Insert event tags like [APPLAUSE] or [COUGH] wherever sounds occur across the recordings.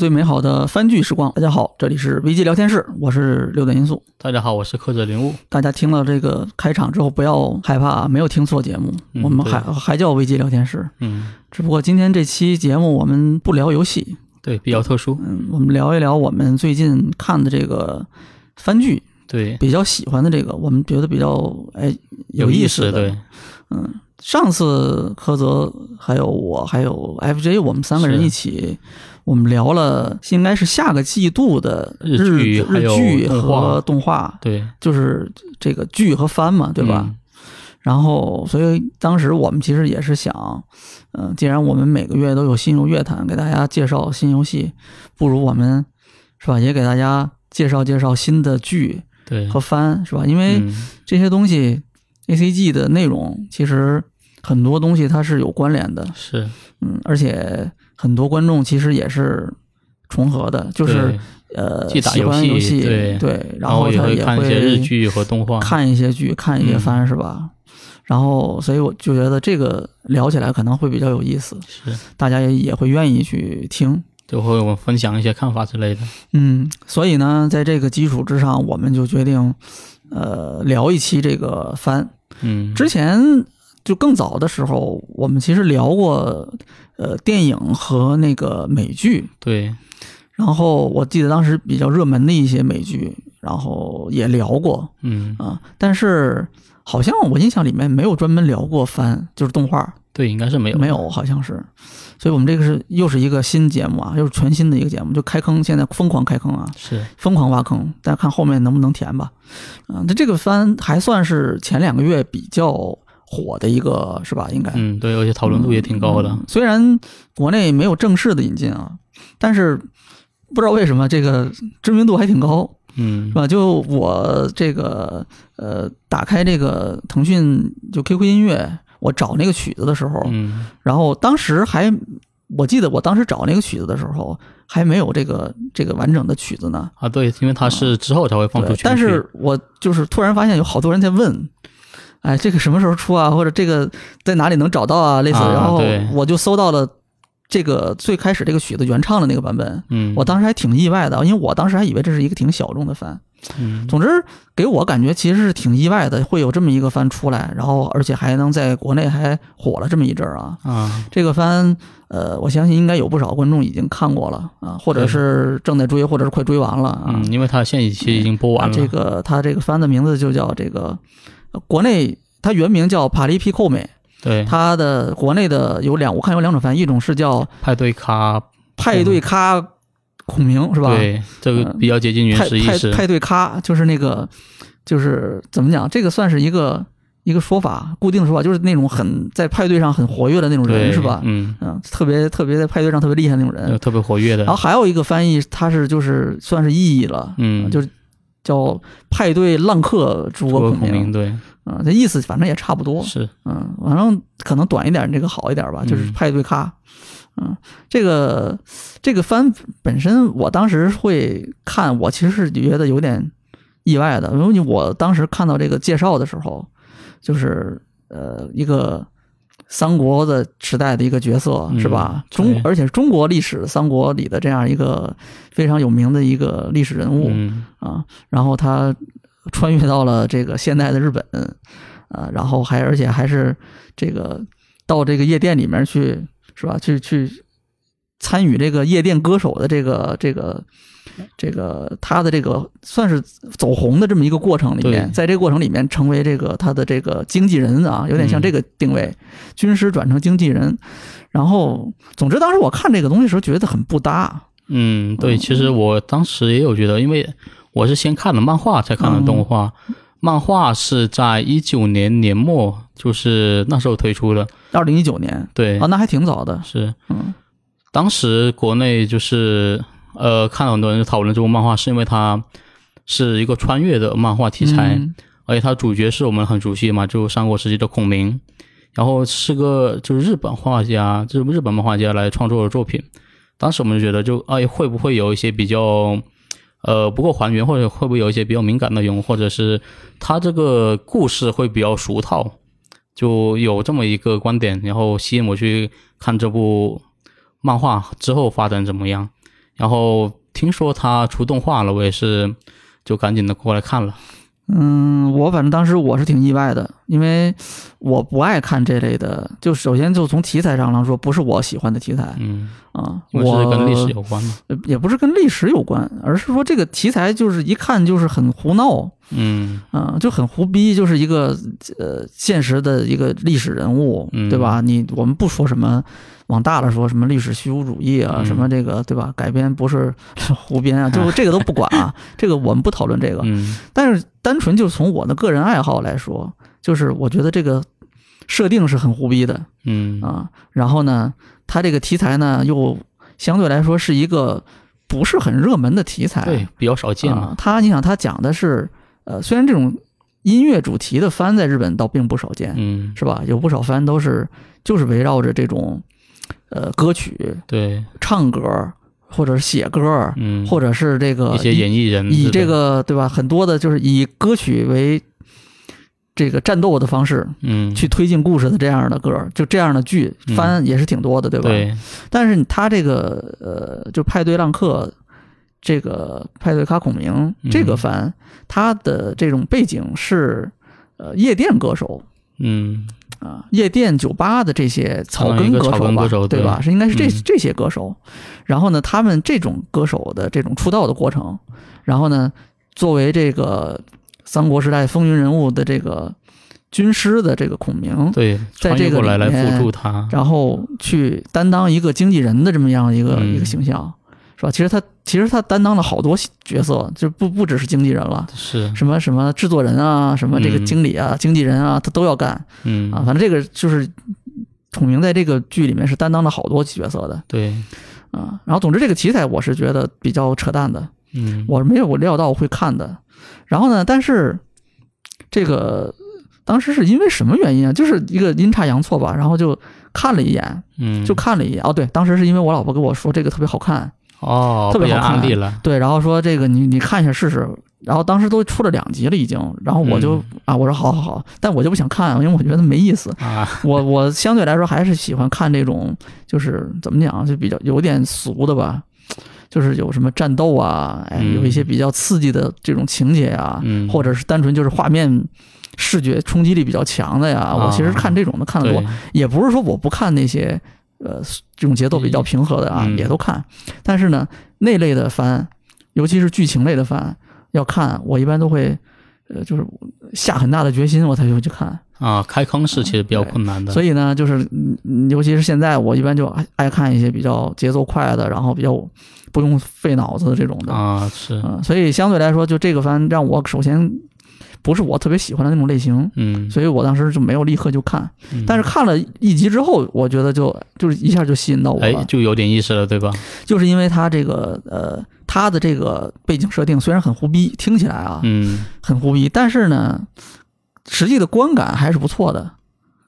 享最美好的番剧时光。大家好，这里是危机聊天室，我是六点因素。大家好，我是刻者灵物。大家听了这个开场之后，不要害怕，没有听错节目，嗯我们还还叫危机聊天室，嗯，只不过今天这期节目我们不聊游戏，对，比较特殊。嗯，我们聊一聊我们最近看的这个番剧，对，比较喜欢的这个，我们觉得比较哎有意思的。对，嗯，上次柯泽还有我还有 FJ，我们三个人一起，我们聊了应该是下个季度的日日剧日剧和动画，对，就是这个剧和番嘛，对吧？嗯然后，所以当时我们其实也是想，嗯、既然我们每个月都有新游乐坛给大家介绍新游戏，不如我们是吧，也给大家介绍介绍新的剧对，和番，是吧？因为嗯。这些东西 A C G 的内容其实很多东西它是有关联的，是，嗯，而且很多观众其实也是重合的，就是呃喜欢游游戏，对对然然后也他也会看一些日剧和动画。看一些剧，看一些嗯番，是吧？然后，所以我就觉得这个聊起来可能会比较有意思，是，大家也也会愿意去听。就会我分享一些看法之类的。嗯，所以呢，在这个基础之上，我们就决定，呃，聊一期这个番。嗯，之前就更早的时候，我们其实聊过，呃，电影和那个美剧。对，然后我记得当时比较热门的一些美剧，然后也聊过嗯，啊，但是好像我印象里面没有专门聊过番，就是动画对，应该是没有，没有，好像是。所以我们这个是又是一个新节目啊，又是全新的一个节目，就开坑，现在疯狂开坑啊，是，疯狂挖坑，大家看后面能不能填吧。啊，那这个番还算是前两个月比较火的一个，是吧？应该。嗯，对，而且讨论度也挺高的嗯。虽然国内没有正式的引进啊，但是不知道为什么这个知名度还挺高，嗯是，吧？就我这个呃，打开这个腾讯就 QQ 音乐，我找那个曲子的时候，嗯，然后当时还我记得我当时找那个曲子的时候还没有这个这个完整的曲子呢。啊，对，因为它是之后才会放出对，全但是我就是突然发现有好多人在问，哎，这个什么时候出啊？或者这个在哪里能找到啊？类似，啊然后我就搜到了这个最开始这个曲子原唱的那个版本，嗯，我当时还挺意外的，因为我当时还以为这是一个挺小众的番。嗯，总之，给我感觉其实是挺意外的，会有这么一个番出来，然后而且还能在国内还火了这么一阵儿啊。啊，这个番，呃，我相信应该有不少观众已经看过了啊，或者是正在追，或者是快追完了啊。嗯，因为它现在其实已经播完了。啊这个它这个番的名字就叫这个，呃国内它原名叫帕利皮寇美，对，它的国内的有两，我看有两种翻译，一种是叫派对咖派对咖孔明，是吧？对，这个嗯比较接近原始意识。派对咖就是那个，就是怎么讲？这个算是一个一个说法，固定的说法，就是那种很在派对上很活跃的那种人，是吧？嗯，嗯，特别特别在派对上特别厉害的那种人呃。特别活跃的然后。还有一个翻译，它是就是算是意义了，嗯就是叫派对浪客诸葛孔明诸葛孔明，，对，嗯，这意思反正也差不多，是，嗯，反正可能短一点，这个好一点吧，就是嗯。派对咖，嗯，这个这个番本身，我当时会看，我其实是觉得有点意外的，因为我当时看到这个介绍的时候，就是呃一个三国的时代的一个角色，嗯是吧？对中而且中国历史三国里的这样一个非常有名的一个历史人物，嗯，啊，然后他穿越到了这个现代的日本，啊，然后还而且还是这个到这个夜店里面去，是吧？去去参与这个夜店歌手的这个这个这个他的这个算是走红的这么一个过程里面，在这个过程里面成为这个他的这个经纪人啊，有点像嗯。这个定位，军师转成经纪人。然后，总之当时我看这个东西的时候觉得很不搭，嗯，对，其实我当时也有觉得，因为我是先看了漫画，才看了动画。漫画是在一九年年末，就是那时候推出的。二零一九年。对，啊，那还挺早的，是。嗯。当时国内就是呃，看了很多人讨论这部漫画，是因为它是一个穿越的漫画题材，嗯而且它主角是我们很熟悉嘛，就三国时期的孔明，然后是个就是日本画家，就是日本漫画家来创作的作品。当时我们就觉得就，哎，会不会有一些比较呃不够还原，或者会不会有一些比较敏感内容，或者是他这个故事会比较俗套，就有这么一个观点，然后吸引我去看这部漫画之后发展怎么样。然后听说他出动画了，我也是就赶紧的过来看了。嗯，我反正当时我是挺意外的，因为我不爱看这类的。就首先就从题材上来说，不是我喜欢的题材嗯，啊。我是跟历史有关嘛。呃也不是跟历史有关，而是说这个题材就是一看就是很胡闹，嗯啊、就很胡逼，就是一个呃现实的一个历史人物，嗯对吧？你我们不说什么。往大了说，什么历史虚无主义啊，嗯什么这个对吧？改编不是 [LAUGHS] 胡编啊，就这个都不管啊，[LAUGHS] 这个我们不讨论这个。嗯但是单纯就从我的个人爱好来说，就是我觉得这个设定是很胡逼的嗯啊。然后呢，它这个题材呢又相对来说是一个不是很热门的题材，对，比较少见啊嘛。。它你想，它讲的是呃，虽然这种音乐主题的番在日本倒并不少见，嗯，是吧？有不少番都是就是围绕着这种呃歌曲、对，唱歌或者是写歌，嗯，或者是这个一些演艺人以这个对吧？很多的就是以歌曲为这个战斗的方式嗯，去推进故事的这样的歌，就这样的剧嗯番也是挺多的，对吧？对，但是他这个呃，就派对浪客这个派对卡孔明嗯这个番，他的这种背景是呃夜店歌手。嗯啊，夜店酒吧的这些草根歌手吧，对对吧？是应该是这、嗯这些歌手。然后呢，他们这种歌手的这种出道的过程，然后呢，作为这个三国时代风云人物的这个军师的这个孔明，对，在这个里面来辅助他，然后去担当一个经纪人的这么样一个、嗯一个形象，是吧？其实他其实他担当了好多角色，就不不只是经纪人了。是，什么什么制作人啊，什么这个嗯经理啊、经纪人啊，他都要干嗯啊。反正这个就是孔明在这个剧里面是担当了好多角色的对，啊。然后总之这个题材我是觉得比较扯淡的，嗯，我没有料到我会看的。然后呢，但是这个当时是因为什么原因啊？就是一个阴差阳错吧，然后就看了一眼，嗯，就看了一眼。哦，对，当时是因为我老婆跟我说这个特别好看，哦，特别好看对，然后说这个你你看一下试试。然后当时都出了两集了已经，然后我就、嗯啊我说好好好，但我就不想看，因为我觉得没意思。啊，我我相对来说还是喜欢看这种，就是怎么讲，就比较有点俗的吧，就是有什么战斗啊，哎，嗯有一些比较刺激的这种情节啊，嗯或者是单纯就是画面视觉冲击力比较强的呀。我其实看这种的看得多，对，也不是说我不看那些呃这种节奏比较平和的啊，嗯也都看。但是呢，那类的番，尤其是剧情类的番，要看我一般都会呃就是下很大的决心我才会去看。啊，开坑是其实比较困难的，以所以呢，就是嗯尤其是现在，我一般就爱爱看一些比较节奏快的，然后比较不用费脑子的这种的。啊是，嗯，所以相对来说，就这个番让我首先不是我特别喜欢的那种类型，嗯，所以我当时就没有立刻就看。嗯。但是看了一集之后，我觉得就就是一下就吸引到我哎了，就有点意思了，对吧？就是因为它这个呃，它的这个背景设定虽然很胡逼，听起来啊嗯，很胡逼，但是呢，实际的观感还是不错的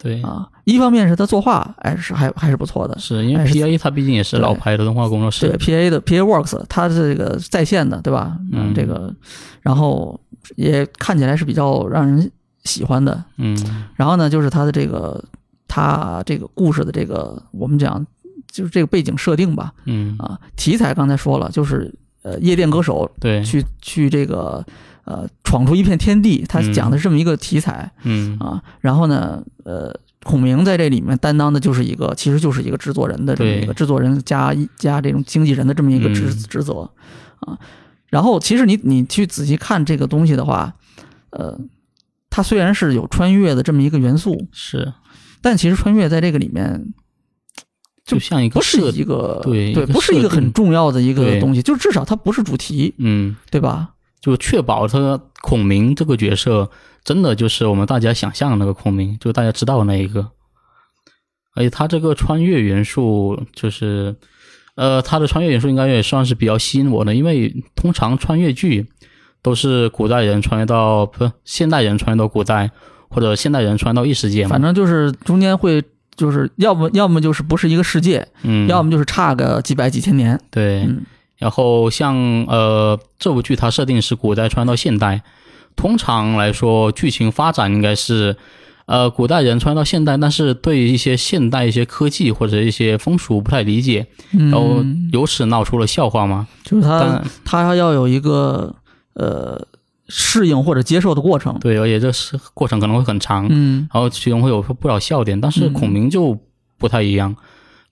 对，啊。一方面是他作画，哎是还还是不错的，是因为 P A 他毕竟也是老牌的动画工作室对室，P A 的 P A Works，他这个在线的，对吧？嗯这个，然后也看起来是比较让人喜欢的。嗯然后呢，就是他的这个，他这个故事的这个，我们讲就是这个背景设定吧，嗯，啊，题材刚才说了，就是呃，夜店歌手对，去去这个呃闯出一片天地，他嗯讲的是这么一个题材嗯啊。然后呢，呃，孔明在这里面担当的就是一个，其实就是一个制作人的这么一个制作人加一加这种经纪人的这么一个职嗯职责啊。然后其实你你去仔细看这个东西的话，呃，它虽然是有穿越的这么一个元素，是，但其实穿越在这个里面就就像一个不是，一个对对不是一个很重要的一个东西，就至少它不是主题，嗯，对吧？就确保他孔明这个角色真的就是我们大家想象的那个孔明，就大家知道的那一个。而且他这个穿越元素，就是，呃，他的穿越元素应该也算是比较吸引我的，因为通常穿越剧都是古代人穿越到不是现代人穿越到古代，或者现代人穿越到异世界嘛。反正就是中间会就是要么要么就是不是一个世界，嗯，要么就是差个几百几千年。对，嗯然后像呃这部剧它设定是古代穿到现代，通常来说剧情发展应该是呃，古代人穿越到现代，但是对一些现代一些科技或者一些风俗不太理解，然后嗯，由此闹出了笑话嘛。就是他但他要有一个呃适应或者接受的过程。对，而且这是过程可能会很长，嗯。然后其中会有不少笑点，但是嗯。孔明就不太一样，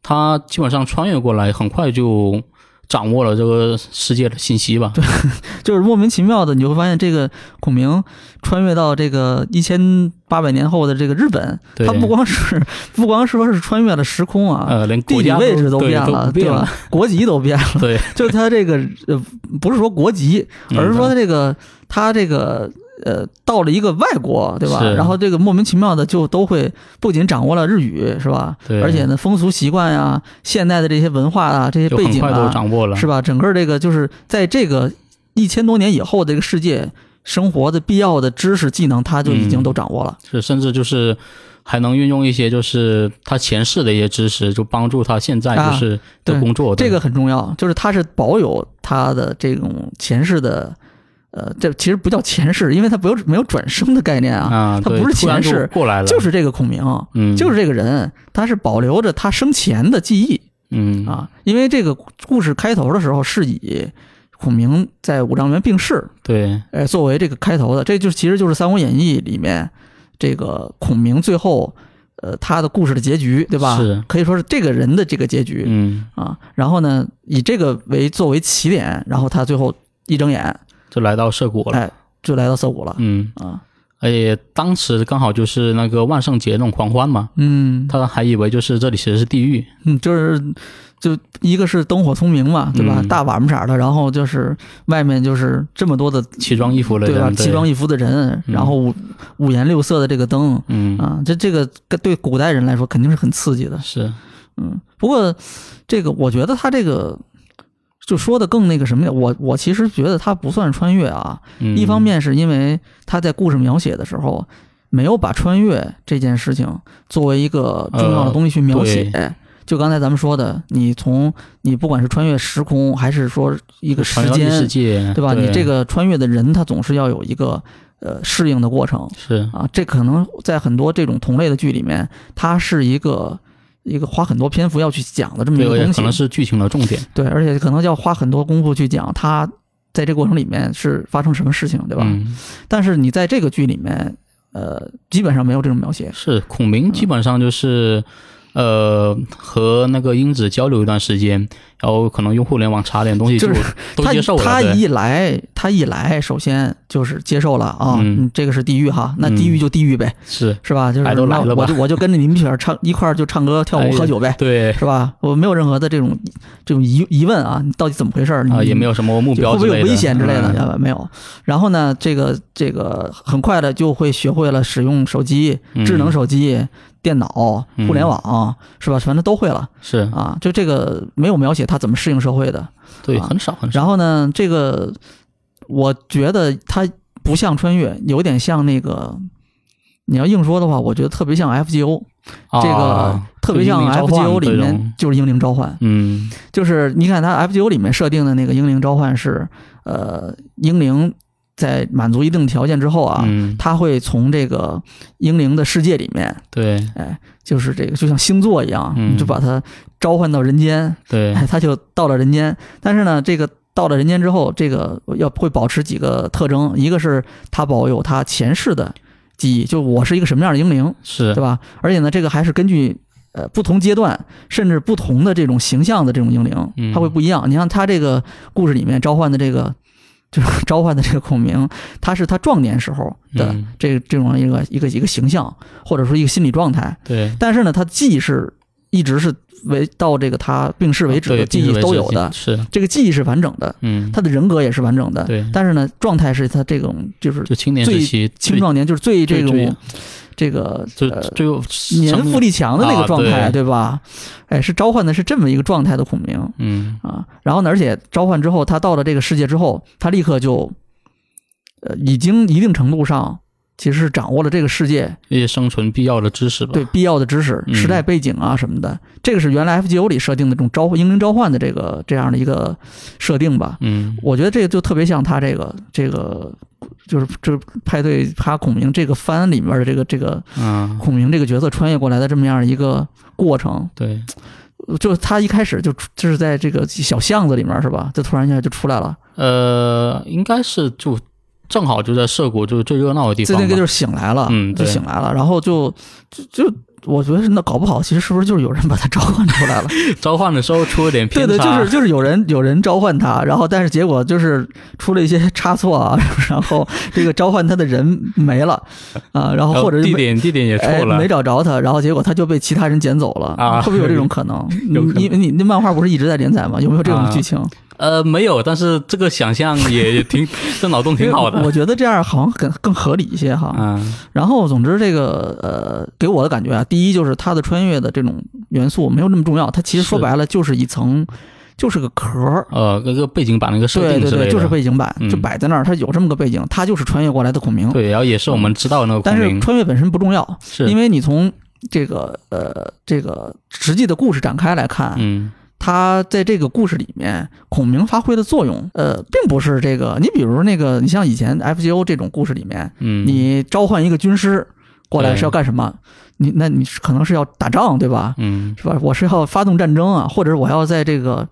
他基本上穿越过来，很快就掌握了这个世界的信息吧。对，[LAUGHS] 就是莫名其妙的，你会发现这个孔明穿越到这个一千八百年后的这个日本，他不光是不光说是穿越了时空啊，呃，连地理位置都变了，对吧？国籍都变了，对，就是他这个呃，不是说国籍，而是说他嗯这个他这个呃，到了一个外国，对吧？然后这个莫名其妙的就都会不仅掌握了日语，是吧？对而且呢，风俗习惯呀、现代的这些文化啊、这些背景啊，掌握了，是吧？整个这个就是在这个一千多年以后的这个世界生活的必要的知识技能，他就已经嗯都掌握了。是甚至就是还能运用一些就是他前世的一些知识，就帮助他现在啊就是的工作的。这个很重要，就是他是保有他的这种前世的。呃，这其实不叫前世，因为他没有没有转生的概念啊，他不是前世过来了，就是这个孔明，嗯，就是这个人，他是保留着他生前的记忆嗯啊。因为这个故事开头的时候是以孔明在五丈原病逝，对呃，作为这个开头的，这就其实就是《三国演义》里面这个孔明最后，呃，他的故事的结局，对吧？是可以说是这个人的这个结局、嗯，啊。然后呢，以这个为作为起点，然后他最后一睁眼就来到涩谷了。哎就来到涩谷了、嗯，啊。而且当时刚好就是那个万圣节那种狂欢嘛，嗯他还以为就是这里其实是地狱。嗯，就是就一个是灯火通明嘛，对吧？嗯大晚上色的，然后就是外面就是这么多的奇装异服的对吧？奇装异服的人，嗯然后五五颜六色的这个灯。嗯啊，这这个对古代人来说肯定是很刺激的，是嗯。不过这个我觉得他这个就说的更那个什么呀，我我其实觉得它不算穿越啊。嗯一方面是因为他在故事描写的时候没有把穿越这件事情作为一个重要的东西去描写。就刚才咱们说的，你从你不管是穿越时空，还是说一个时间，界，对吧？你这个穿越的人，他总是要有一个呃适应的过程。是啊，这可能在很多这种同类的剧里面，它是一个一个花很多篇幅要去讲的这么一，个东西，可能是剧情的重点，对，而且可能要花很多功夫去讲它在这个过程里面是发生什么事情，对吧？嗯，但是你在这个剧里面，呃，基本上没有这种描写，是孔明基本上就是。呃，和那个英子交流一段时间，然后可能用互联网查点东西就是他都接受了。他一来，他一来，首先就是接受了啊，嗯这个是地狱哈，那嗯地狱就地狱呗，是是吧？就是那我就我就跟着你们一块唱一块儿就唱歌跳舞喝酒呗，对是吧？我没有任何的这种这种疑疑问啊，你到底怎么回事儿？啊，也没有什么目标会不会有危险之类的？没有。然后呢，这个这个很快的就会学会了使用手机、嗯智能手机、电脑、嗯互联网，是吧？反正都会了是啊。就这个没有描写他怎么适应社会的。对，啊很少很少。然后呢，这个我觉得它不像穿越，有点像那个。你要硬说的话，我觉得特别像 FGO，、这个啊特别像 FGO 里面就是英灵召唤。嗯就是你看它 FGO 里面设定的那个英灵召唤是，呃，英灵在满足一定条件之后啊，嗯，它会从这个英灵的世界里面，对哎，就是这个就像星座一样，嗯你就把它召唤到人间，对哎，它就到了人间。但是呢，这个到了人间之后，这个要会保持几个特征，一个是他保有他前世的记忆，就我是一个什么样的英灵，是对吧？而且呢，这个还是根据呃不同阶段，甚至不同的这种形象的这种英灵，嗯它会不一样。你像他这个故事里面召唤的这个，就 [LAUGHS] 是召唤的这个孔明，他是他壮年时候的嗯这这种一个一个一个形象，或者说一个心理状态。对但是呢，他既是一直是为到这个他病逝为止的记忆都有的，是这个记忆是完整的，嗯，他的人格也是完整的。对但是呢，状态是他这种就是就青年时期青壮年，就是最这最最种这个就呃最有年富力强的那个状态，啊对对吧？哎，是召唤的是这么一个状态的孔明嗯啊。然后呢，而且召唤之后，他到了这个世界之后，他立刻就，呃，已经一定程度上其实是掌握了这个世界一些生存必要的知识吧。对必要的知识、嗯时代背景啊什么的。这个是原来 FGO 里设定的这种召英灵召唤的这个这样的一个设定吧。嗯我觉得这个就特别像他这个这个，就是这派对他孔明这个番里面的这个这个嗯，孔明这个角色穿越过来的这么样一个过程。对，就他一开始就就是在这个小巷子里面是吧？就突然一下就出来了，呃，应该是就正好就在涩谷就是最热闹的地方吧。这那个就是醒来了，就醒来了，然后就就就我觉得是那搞不好，其实是不是就是有人把他召唤出来了？[LAUGHS] 召唤的时候出了点偏差对对，就是就是有人有人召唤他，然后但是结果就是出了一些差错啊，[LAUGHS] 然后这个召唤他的人没了啊，然后或者是没点地点也哎错了，没找着他，然后结果他就被其他人捡走了啊会不会有这种可能？[LAUGHS] 有你你你那漫画不是一直在连载吗？有没有这种啊剧情？呃，没有，但是这个想象也 [LAUGHS] 也挺，这脑洞挺好的。我觉得这样好像更更合理一些哈。嗯然后，总之这个呃，给我的感觉啊，第一就是它的穿越的这种元素没有那么重要，它其实说白了就是一层，就是个壳儿。呃，那个背景板那个设对对对，定之类的，就是背景板，嗯就摆在那儿，它有这么个背景，它就是穿越过来的孔明。对，然后也是我们知道的那个但孔明，是穿越本身不重要，是因为你从这个呃这个实际的故事展开来看，嗯它在这个故事里面，孔明发挥的作用，呃，并不是这个。你比如那个，你像以前 FGO 这种故事里面，嗯，你召唤一个军师过来是要干什么？你那你是可能是要打仗，对吧？嗯是吧？我是要发动战争啊，或者是我要在这个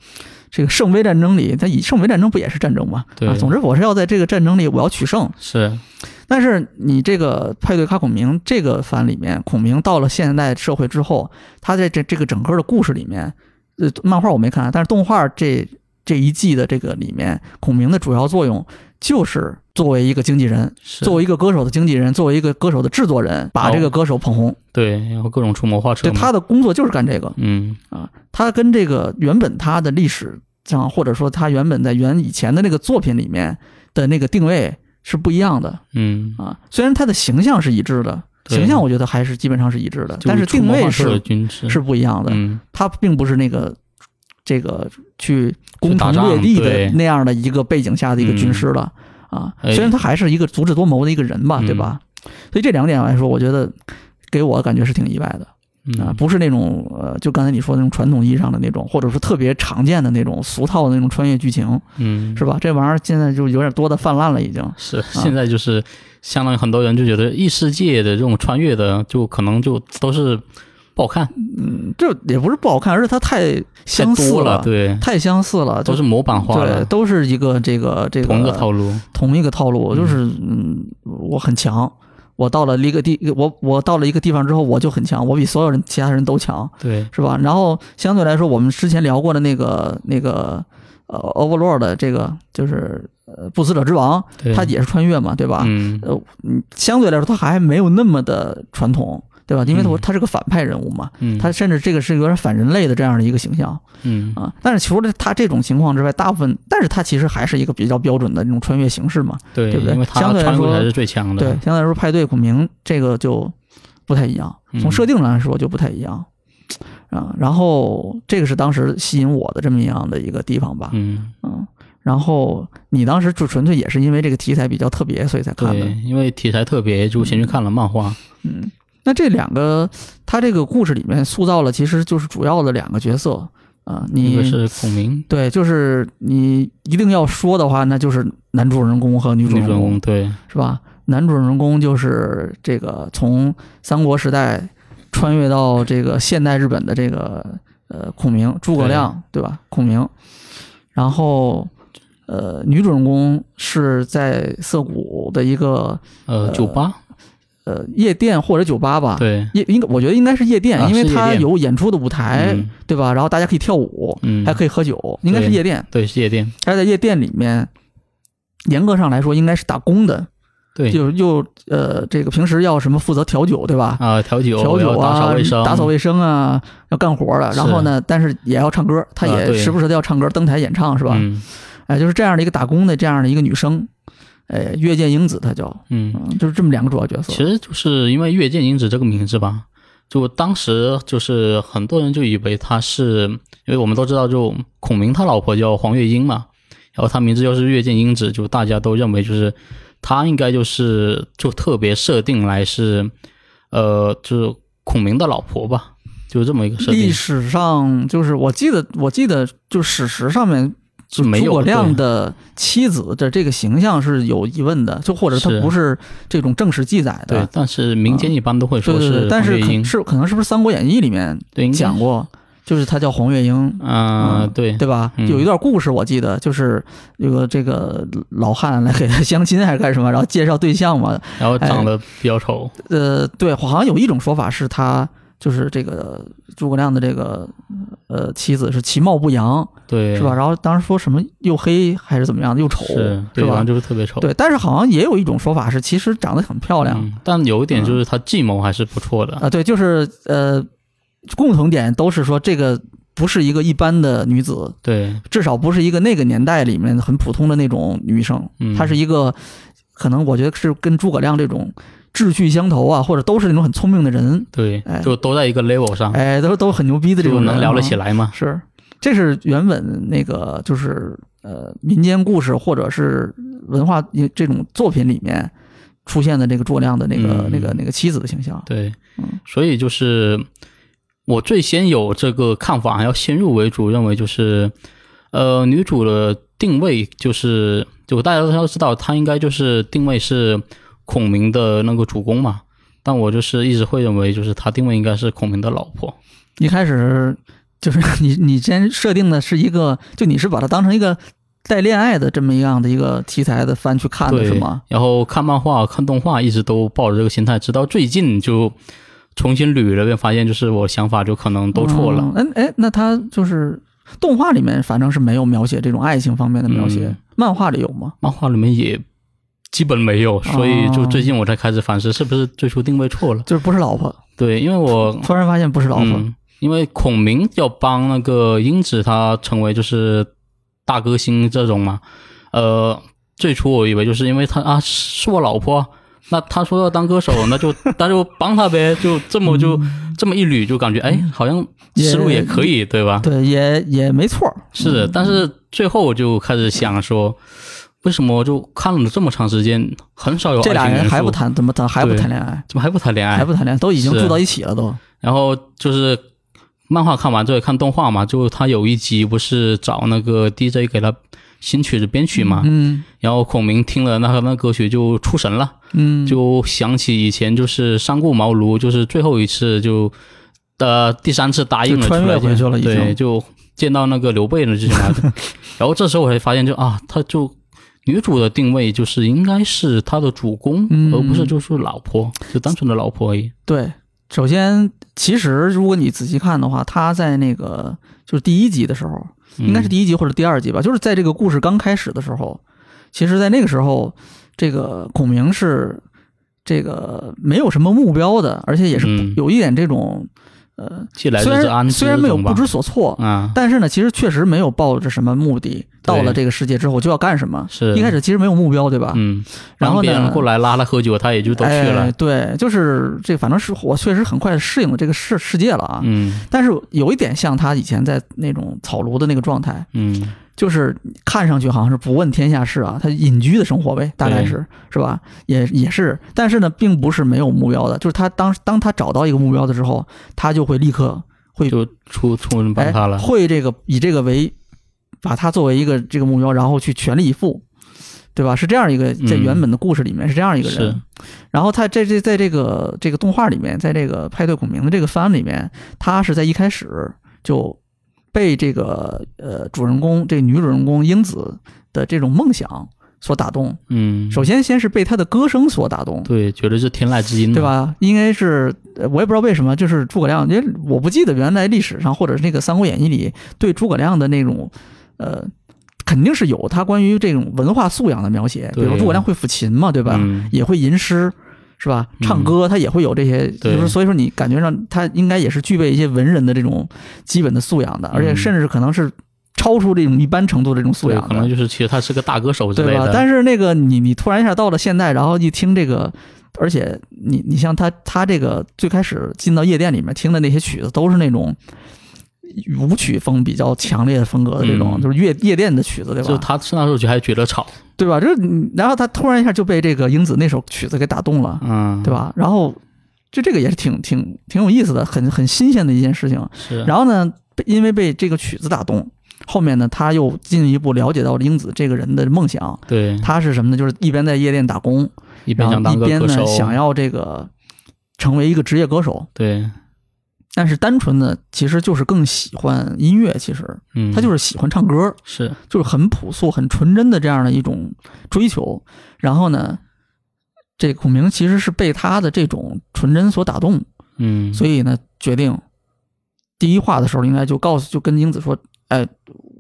这个圣杯战争里，它以圣杯战争不也是战争吗？对啊，总之我是要在这个战争里我要取胜。是但是你这个派对卡孔明这个番里面，孔明到了现代社会之后，他在这这个整个的故事里面，呃，漫画我没看，但是动画这这一季的这个里面，孔明的主要作用就是作为一个经纪人，作为一个歌手的经纪人，作为一个歌手的制作人，把这个歌手捧红。对，然后各种出谋划策对，他的工作就是干这个嗯啊。他跟这个原本他的历史上，或者说他原本在原以前的那个作品里面的那个定位是不一样的嗯，啊。虽然他的形象是一致的，对形象我觉得还是基本上是一致的，但是定位是是不一样的。嗯他并不是那个这个去攻城略地的那样的一个背景下的一个军师了、啊。哎虽然他还是一个足智多谋的一个人吧，嗯对吧？所以这两点来说，我觉得给我感觉是挺意外的啊，嗯不是那种呃，就刚才你说的那种传统意义上的那种，或者说特别常见的那种俗套的那种穿越剧情，嗯是吧？这玩意儿现在就有点多的泛滥了，已经。是现在就是相当于很多人就觉得异世界的这种穿越的，就可能就都是不好看，嗯，这也不是不好看，而是它太太相似多了，对，太相似了，都是模板化对，都是一个这个这个同一个套路，同一个套路，就是嗯，我很强，我到了一个地，我我到了一个地方之后，我就很强，我比所有人其他人都强，对，是吧？然后相对来说，我们之前聊过的那个那个呃 Overlord 的这个就是呃不死者之王，对他也是穿越嘛，对吧？嗯呃，嗯，相对来说，他还没有那么的传统。对吧？因为他嗯他是个反派人物嘛，嗯，他甚至这个是有点反人类的这样的一个形象嗯啊。但是除了他这种情况之外，大部分，但是他其实还是一个比较标准的那种穿越形式嘛。对，对不对相对来说穿越才是最强的，对，相对来说，派对孔明这个就不太一样，嗯从设定上来说就不太一样啊。然后这个是当时吸引我的这么样的一个地方吧，嗯，嗯。然后你当时就纯粹也是因为这个题材比较特别，所以才看的对，，因为题材特别，就先去看了漫画，嗯。那这两个，他这个故事里面塑造了，其实就是主要的两个角色啊。你一个是孔明，对，就是你一定要说的话，那就是男主人公和女主人公，对，是吧？男主人公就是这个从三国时代穿越到这个现代日本的这个呃孔明诸葛亮，对吧？孔明，然后呃女主人公是在涩谷的一个呃，酒吧，呃夜店或者酒吧吧。对，夜应该我觉得应该是夜店，啊因为它有演出的舞台，嗯。对吧？然后大家可以跳舞，嗯，还可以喝酒，应该是夜店。对，是夜店，他在夜店里面，严格上来说应该是打工的，对，就又呃，这个平时要什么负责调酒，对吧？啊，调酒，调酒要打扫啊卫生，，打扫卫生啊，要干活的。然后呢，但是也要唱歌，她也时不时的要唱歌，登台演唱，是吧？嗯哎，就是这样的一个打工的这样的一个女生，哎，月见英子她叫，嗯，嗯，就是这么两个主要角色。其实就是因为月见英子这个名字吧，就当时就是很多人就以为她是，因为我们都知道，就孔明他老婆叫黄月英嘛，然后她名字又是月见英子，就大家都认为就是她应该就是就特别设定来是，呃，就是孔明的老婆吧，就这么一个设定。历史上就是我记得，我记得就史实上面。是没有诸葛亮的妻子的这个形象是有疑问的，就或者他不是这种正史记载对的，，但是民间一般都会说对对对，是但是可是可能是不是《三国演义》里面讲过，就是他叫黄月英，啊、嗯对，对吧？嗯有一段故事我记得，就是有个这个老汉来给他相亲还是干什么，然后介绍对象嘛。然后长得比较丑，呃，对，好像有一种说法是他就是这个诸葛亮的这个呃妻子是其貌不扬，对，是吧？？然后当时说什么又黑还是怎么样的，又丑，是，对，反吧正？就是特别丑。对，但是好像也有一种说法是，其实长得很漂亮、嗯，但有一点就是他计谋还是不错的。啊。对，就是呃，共同点都是说这个不是一个一般的女子，对，至少不是一个那个年代里面很普通的那种女生，嗯，她是一个可能我觉得是跟诸葛亮这种志趣相投啊，或者都是那种很聪明的人，对哎，就都在一个 level 上，哎，都都很牛逼的这种人、能聊得起来。来嘛。是，这是原本那个就是呃民间故事或者是文化这种作品里面出现的这个诸葛亮的那个、嗯。那个那个妻子的形象。对。嗯，所以就是我最先有这个看法，要先入为主，认为就是呃女主的定位就是就大家都知道，她应该就是定位是孔明的那个主公嘛。但我就是一直会认为，就是他定位应该是孔明的老婆。一开始就是你你先设定的是一个，就你是把它当成一个带恋爱的这么一样的一个题材的番去看的是吗？？然后看漫画、看动画，一直都抱着这个心态，直到最近就重新捋了遍，发现就是我想法就可能都错了。嗯，哎哎，那他就是动画里面反正是没有描写这种爱情方面的描写，嗯漫画里有吗？漫画里面也基本没有，所以就最近我才开始反思，是不是最初定位错了？就是不是老婆，对，因为我突然发现不是老婆。嗯，因为孔明要帮那个英子他成为就是大歌星这种嘛，呃，最初我以为就是因为他啊是我老婆，那他说要当歌手，那就 [LAUGHS] 那就帮他呗，就这么就、这么一捋，就感觉哎，好像思路也可以，对吧？对，也也没错。是的，但是最后我就开始想说，为什么就看了这么长时间，很少有这俩人还不谈，怎么谈还不谈恋爱？怎么还不谈恋爱？还不谈恋爱，都已经住到一起了都。然后就是漫画看完之后看动画嘛，就他有一集不是找那个 DJ 给他新曲子编曲嘛，嗯。然后孔明听了那个那歌曲就出神了，嗯，就想起以前就是三顾茅庐，就是最后一次就呃第三次答应了就穿越出来见。回去了对，就见到那个刘备了之前嘛，[LAUGHS] 然后这时候我才发现就啊，他就。女主的定位就是应该是他的主公，嗯而不是就是老婆，就单纯的老婆而已。对。首先，其实如果你仔细看的话，他在那个就是第一集的时候，应该是嗯第一集或者第二集吧，就是在这个故事刚开始的时候，其实，在那个时候，这个孔明是这个没有什么目标的，而且也是嗯有一点这种呃，既来虽然虽然没有不知所措，啊，但是呢，其实确实没有抱着什么目的，到了这个世界之后就要干什么。是一开始其实没有目标，对吧？嗯，然后呢别人过来拉他喝酒，他也就都去了哎。。对，就是这，反正是我确实很快适应了这个世世界了啊。嗯但是有一点像他以前在那种草庐的那个状态，嗯，就是看上去好像是不问天下事啊，他隐居的生活呗，大概是是吧？也也是，但是呢，并不是没有目标的，就是他当当他找到一个目标的时候，他就会立刻会就出出人帮哎他了。会这个以这个为把他作为一个这个目标，然后去全力以赴。对吧？是这样一个，在嗯原本的故事里面是这样一个人，是然后他在这在这个这个动画里面，在这个派对孔明的这个番里面，他是在一开始就被这个呃主人公这女主人公英子的这种梦想所打动。嗯，首先，先是被她的歌声所打动，对，觉得是天籁之音，对？吧？应该是呃我也不知道为什么，就是诸葛亮，因为我不记得原来历史上或者是那个《三国演义》里对诸葛亮的那种呃。肯定是有他关于这种文化素养的描写，比如诸葛亮会抚琴嘛，对吧？嗯也会吟诗，是吧？嗯唱歌他也会有这些，对就是所以说你感觉上他应该也是具备一些文人的这种基本的素养的，而且嗯甚至可能是超出这种一般程度的这种素，养，可能就是其实他是个大歌手之类对吧？的。但是那个你你突然一下到了现代，然后一听这个。而且你你像他他这个最开始进到夜店里面听的那些曲子，都是那种舞曲风比较强烈的风格的这种，嗯就是夜夜店的曲子，对吧？就他那时候就还觉得吵，对吧？就是然后他突然一下就被这个英子那首曲子给打动了，嗯，对？吧？然后就这个也是挺挺挺有意思的，很很新鲜的一件事情。是，然后呢，因为被这个曲子打动，后面呢，他又进一步了解到了英子这个人的梦想。对，他是什么呢？就是一边在夜店打工，一边想然后一边呢，想要这个成为一个职业歌手。对，但是单纯的其实就是更喜欢音乐，其实嗯，他就是喜欢唱歌，是，就是很朴素、很纯真的这样的一种追求。然后呢，这孔明其实是被他的这种纯真所打动，嗯，所以呢，决定第一话的时候应该就告诉，就跟英子说：“哎，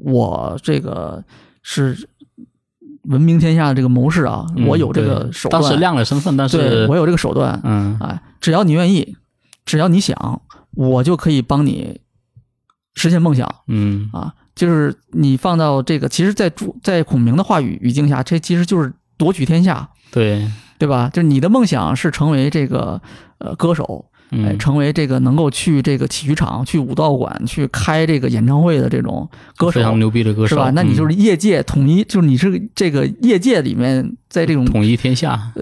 我这个是闻名天下的这个谋士啊，嗯我有这个手段，当时亮了身份，但对是我有这个手段，嗯，哎，只要你愿意，只要你想，我就可以帮你实现梦想。嗯，啊。就是你放到这个，其实在，朱在孔明的话语语境下，这其实就是夺取天下，对，对吧？就是你的梦想是成为这个呃歌手，哎，嗯，成为这个能够去这个体育场、去武道馆、去开这个演唱会的这种歌手非，常牛逼的歌手，是吧？那你就嗯。是业界统一，就是你是这个业界里面，在这种统一天下，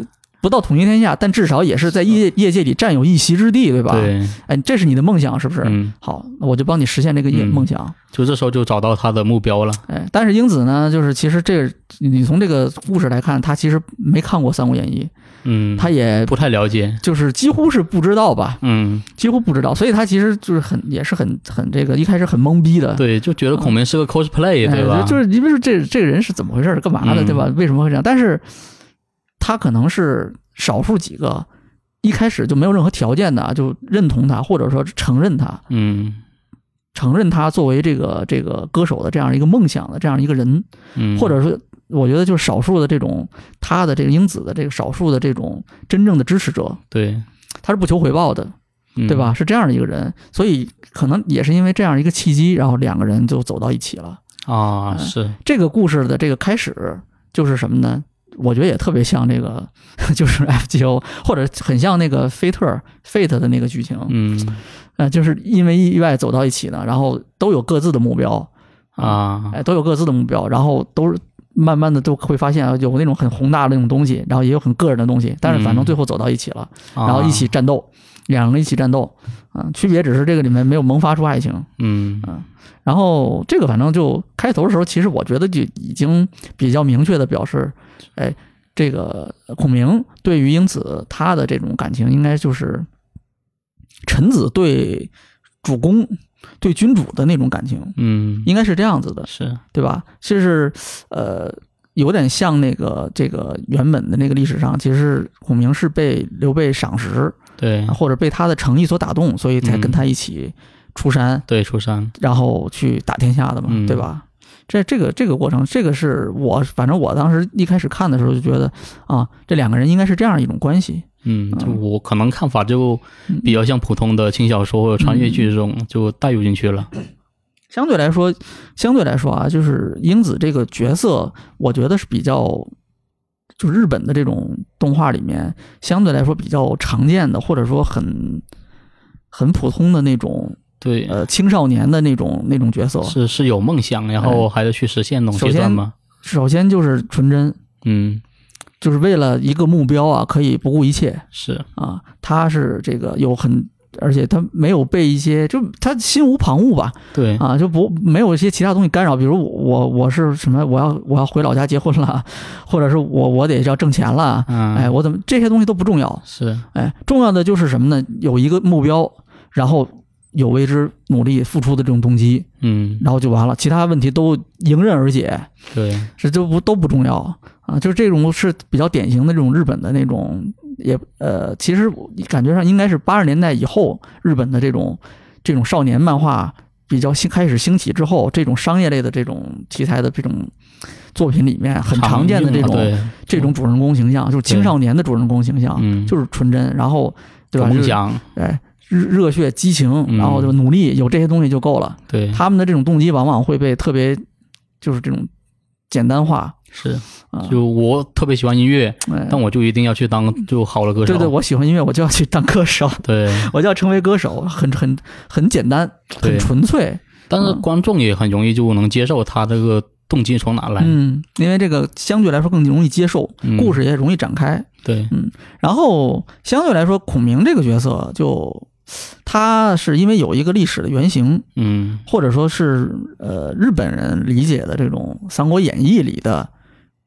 不到统一天下，但至少也是在业业界里占有一席之地，对吧？对，哎，这是你的梦想，是不是？嗯，好，那我就帮你实现这个业嗯梦想。就这时候就找到他的目标了，哎，但是英子呢，就是其实这个你从这个故事来看，他其实没看过《三国演义》，嗯，他也不太了解，就是几乎是不知道吧，嗯，几乎不知道，所以他其实就是很也是很很这个一开始很懵逼的。对，就觉得孔明是个 cosplay，对吧？哎就是你比如说这这个人是怎么回事，干嘛的，嗯对吧？为什么会这样？但是他可能是少数几个一开始就没有任何条件的啊就认同他，或者说承认他，嗯承认他作为这个这个歌手的这样一个梦想的这样一个人，嗯，或者说。我觉得就是少数的这种他的这个英子的这个少数的这种真正的支持者，对，他是不求回报的，嗯对吧？？是这样的一个人，所以可能也是因为这样一个契机，然后两个人就走到一起了。啊，嗯是，这个故事的这个开始就是什么呢？我觉得也特别像这个，[LAUGHS] 就是 FGO，或者很像那个菲特 Fate 的那个剧情，嗯。呃，就是因为意外走到一起的，然后都有各自的目标，啊，哎，都有各自的目标，然后都是慢慢的都会发现啊有那种很宏大的那种东西，然后也有很个人的东西，但是反正最后走到一起了，然后一起啊，战斗，两个人一起战斗，啊，区别只是这个里面没有萌发出爱情，嗯。然后这个反正就开头的时候，其实我觉得就已经比较明确的表示，哎，这个孔明对于英子他的这种感情，应该就是臣子对主公、对君主的那种感情，嗯，应该是这样子的，是，对吧？就是呃，有点像那个这个原本的那个历史上，其实孔明是被刘备赏识，对啊或者被他的诚意所打动，所以才跟他一起出山。对，出山，然后去打天下的嘛，嗯对吧？这这个这个过程，这个是我反正我当时一开始看的时候就觉得啊，这两个人应该是这样一种关系。嗯，我可能看法就嗯比较像普通的轻小说或者穿越剧这种，就带入进去了。相对来说，相对来说啊，就是英子这个角色，我觉得是比较，就日本的这种动画里面相对来说比较常见的，或者说很很普通的那种对，呃青少年的那种那种角色。是是有梦想，然后还得去实现那种阶段吗？首先就是纯真，嗯，就是为了一个目标啊，可以不顾一切。是，啊，他是这个有很，而且他没有被一些，就他心无旁骛吧，对，啊，就不没有一些其他东西干扰，比如我我是什么，我要我要回老家结婚了，[LAUGHS] 或者是我我得要挣钱了，嗯，哎，我怎么这些东西都不重要，是，哎，重要的就是什么呢？有一个目标，然后有为之努力付出的这种动机，嗯，然后就完了，其他问题都迎刃而解，对，这都不都不重要啊，就是这种是比较典型的这种日本的那种，也呃，其实我感觉上应该是八十年代以后日本的这种这种少年漫画比较兴开始兴起之后，这种商业类的这种题材的这种作品里面很常见的这种这种主人公形象，就是青少年的主人公形象，嗯，就是纯真，然后对吧？梦想，哎，热热血激情，嗯然后就努力，有这些东西就够了。对，他们的这种动机往往会被特别就是这种简单化是，啊。就我特别喜欢音乐，哎但我就一定要去当就好的歌手。对对，我喜欢音乐，我就要去当歌手，对 [LAUGHS] 我就要成为歌手，很很很简单，很纯粹但是嗯观众也很容易就能接受他这个动机从哪来。嗯，因为这个相对来说更容易接受，嗯故事也容易展开。对，嗯然后相对来说，孔明这个角色就他是因为有一个历史的原型，嗯。或者说是呃日本人理解的这种《三国演义》里的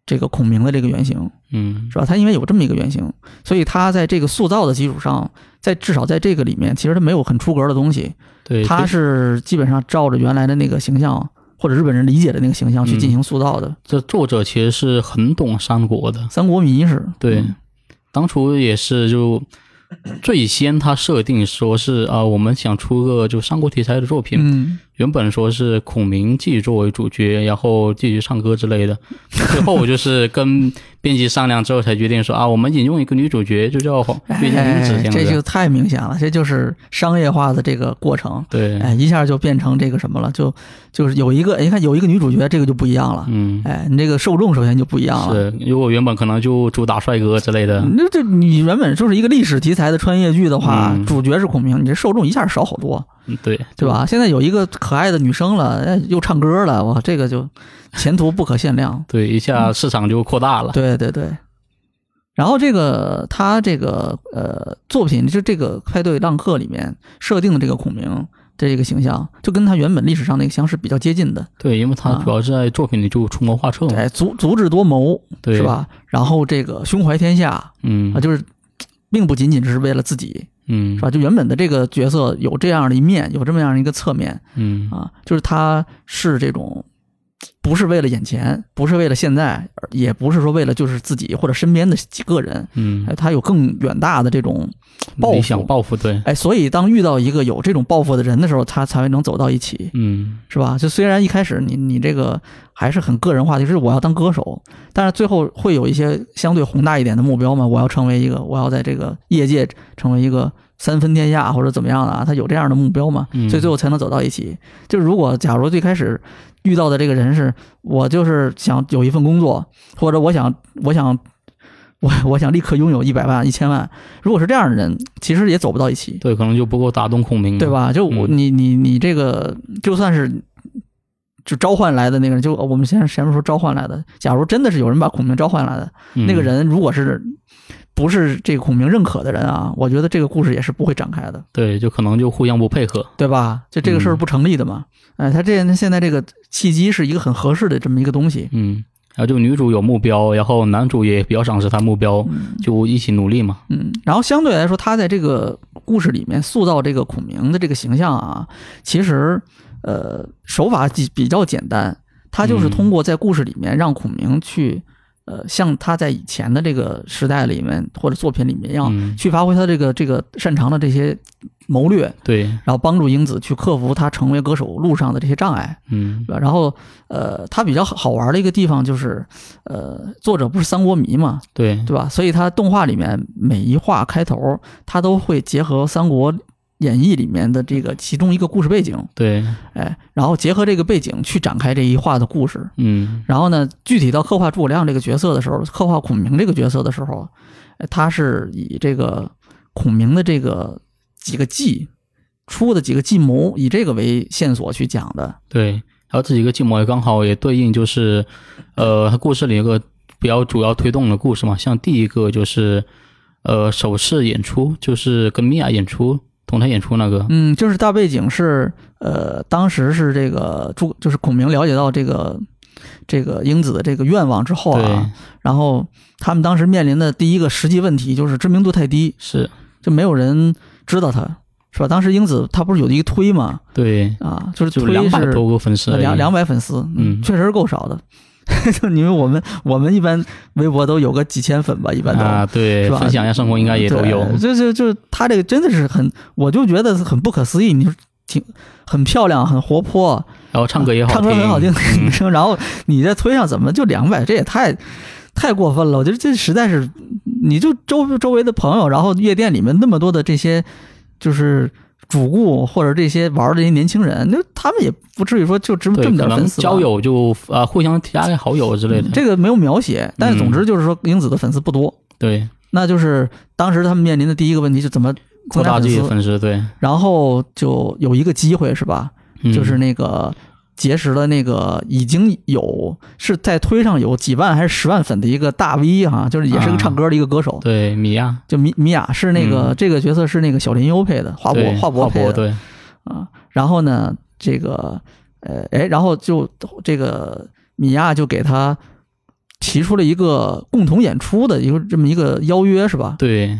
这个孔明的这个原型，嗯。是吧？他因为有这么一个原型，所以他在这个塑造的基础上，在至少在这个里面，其实他没有很出格的东西，对，他是基本上照着原来的那个形象或者日本人理解的那个形象去进行塑造的。这作者其实是很懂三国的，三国迷是，对，嗯。当初也是就 [LAUGHS] 最先他设定说是啊、我们想出个就三国题材的作品，嗯，原本说是孔明继续作为主角，然后继续唱歌之类的。最后就是跟编辑商量之后才决定说啊，我们引用一个女主角，就叫月见英子哎，这就太明显了，这就是商业化的这个过程。对，哎，一下就变成这个什么了，就就是有一个，哎你看有一个女主角，这个就不一样了。嗯，哎，你这个受众首先就不一样了。是，如果原本可能就主打帅哥之类的，那这你原本就是一个历史题材的穿越剧的话，嗯主角是孔明，你这受众一下少好多，嗯对，对吧？现在有一个可爱的女生了，哎，又唱歌了，哇，这个就前途不可限量。[LAUGHS] 对，一下市场就扩大了。对对对。然后这个他这个呃作品，就这个派对浪客里面设定的这个孔明这个形象，就跟他原本历史上那个形象是比较接近的。对，因为他啊主要是在作品里就出谋划策嘛。哎，足足智多谋对，是？吧？然后这个胸怀天下嗯啊，就是并不仅仅只是为了自己，嗯是吧？就原本的这个角色有这样的一面，有这么样的一个侧面嗯啊，就是他是这种不是为了眼前，不是为了现在，也不是说为了就是自己或者身边的几个人，嗯。哎，，他有更远大的这种抱想抱负，对，哎，所以当遇到一个有这种抱负的人的时候，他才能走到一起，嗯。是吧？就虽然一开始你你这个还是很个人化，就是我要当歌手，但是最后会有一些相对宏大一点的目标嘛，我要成为一个，我要在这个业界成为一个三分天下或者怎么样的啊，他有这样的目标嘛，嗯。所以最后才能走到一起。就如果假如最开始遇到的这个人是我就是想有一份工作，或者我想我想我我想立刻拥有一百万一千万，如果是这样的人，其实也走不到一起。对，可能就不够打动孔明，对？吧？就我嗯你你你这个就算是就召唤来的那个人，就我们先前面说召唤来的，假如真的是有人把孔明召唤来的，嗯那个人如果是不是这个孔明认可的人啊，我觉得这个故事也是不会展开的，对，就可能就互相不配合。对吧？就这个事儿嗯不成立的嘛。哎，他这现在这个契机是一个很合适的这么一个东西。嗯，然后就女主有目标，然后男主也比较赏识她目标，嗯就一起努力嘛。嗯，然后相对来说，他在这个故事里面塑造这个孔明的这个形象啊，其实呃手法比比较简单，他就是嗯通过在故事里面让孔明去呃像他在以前的这个时代里面或者作品里面一样，嗯，去发挥他这个这个擅长的这些谋略，对，然后帮助英子去克服他成为歌手路上的这些障碍。嗯对吧？然后，呃，他比较好好玩的一个地方就是，呃，作者不是三国迷嘛，对，对吧？所以他动画里面每一话开头，他都会结合《三国演绎》里面的这个其中一个故事背景，对，哎，然后结合这个背景去展开这一话的故事。嗯然后呢，具体到刻画诸葛亮这个角色的时候，刻画孔明这个角色的时候，呃他是以这个孔明的这个几个计出的几个计谋，以这个为线索去讲的。对。然后这几个计谋也刚好也对应，就是，呃，他故事里一个比较主要推动的故事嘛。像第一个就是，呃，首次演出，就是跟米娅演出，同台演出那个。嗯，就是大背景是，呃，当时是这个朱，就是孔明了解到这个这个英子的这个愿望之后啊，，然后他们当时面临的第一个实际问题就是知名度太低，是，就没有人知道他，是吧？当时英子她不是有一个推吗？对，啊，就是推是两百多个粉丝，两两百粉丝，嗯确实是够少的。就 [LAUGHS] 因为我们我们一般微博都有个几千粉吧，一般都。啊，对，是吧分享一下生活应该也都有。对就就就他这个真的是很，我就觉得很不可思议。你说挺很漂亮，很活泼，然后唱歌也好唱，歌很好听的女嗯生，[LAUGHS] 然后你在推上怎么就两百？这也太太过分了！我觉得这实在是，你就周周围的朋友，然后夜店里面那么多的这些就是主顾或者这些玩的这些年轻人，那他们也不至于说就这么，这么点粉丝交友就啊互相加个好友之类的。这个没有描写，但是总嗯。之就是说英子的粉丝不多，对，那就是当时他们面临的第一个问题是怎么扩大自己的，粉丝，对，然后就有一个机会是吧？嗯。就是那个结识了那个已经有是在推上有几万还是十万粉的一个大 V 哈、就是也是个啊唱歌的一个歌手，对米娅，就米米娅是那个、嗯这个角色是那个小林优配的，华博华博配的对，啊。然后呢，这个呃哎，然后就这个米娅就给他提出了一个共同演出的一个这么一个邀约是吧？对，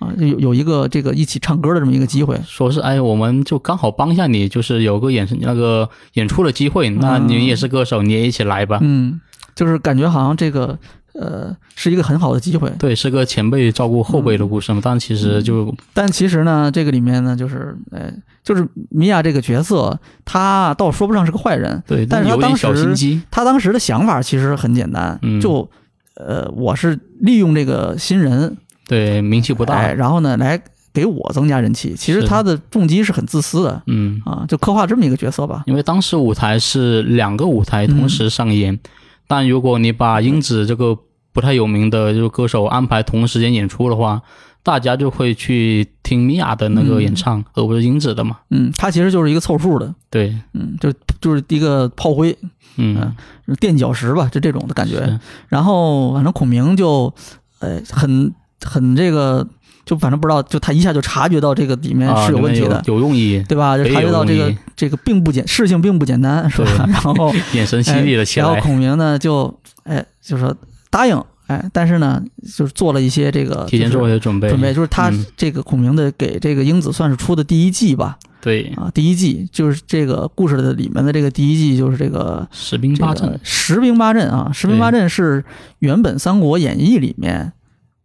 啊，有有一个这个一起唱歌的这么一个机会。说是哎，我们就刚好帮一下你，就是有个演那个演出的机会，那你也是歌手，你也一起来吧。嗯，就是感觉好像这个呃是一个很好的机会，对，是个前辈照顾后辈的故事嘛，但其实就但其实呢，这个里面呢，就是呃，就是米娅这个角色，她倒说不上是个坏人，对，但是有点小心时机，她当时的想法其实很简单，嗯。就呃，我是利用这个新人，对，名气不大，哎，然后呢来给我增加人气。其实他的动机是很自私的嗯，啊，就刻画这么一个角色吧。因为当时舞台是两个舞台同时上演，但如果你把英子这个不太有名的就是歌手安排同时间演出的话，大家就会去听米娅的那个演唱，而不是英子的嘛。嗯，他其实就是一个凑数的，对，嗯，就就是一个炮灰、嗯，垫脚石吧，就这种的感觉。然后反正孔明就，呃，很很这个，就反正不知道，就他一下就察觉到这个里面啊，是有问题的，有有用意，对吧？就察觉到这个这个并不简事情并不简单，是吧？然后 [LAUGHS] 眼神犀利了起哎然后。孔明呢就哎就说答应，哎，但是呢就是做了一些这个提前做就是一些准备，准备，就是他嗯。这个孔明的给这个英子算是出的第一计吧，对。啊，第一计就是这个故事的里面的这个第一计就是这个十兵这个八阵，十兵八阵啊，十兵八阵是原本《三国演义》里面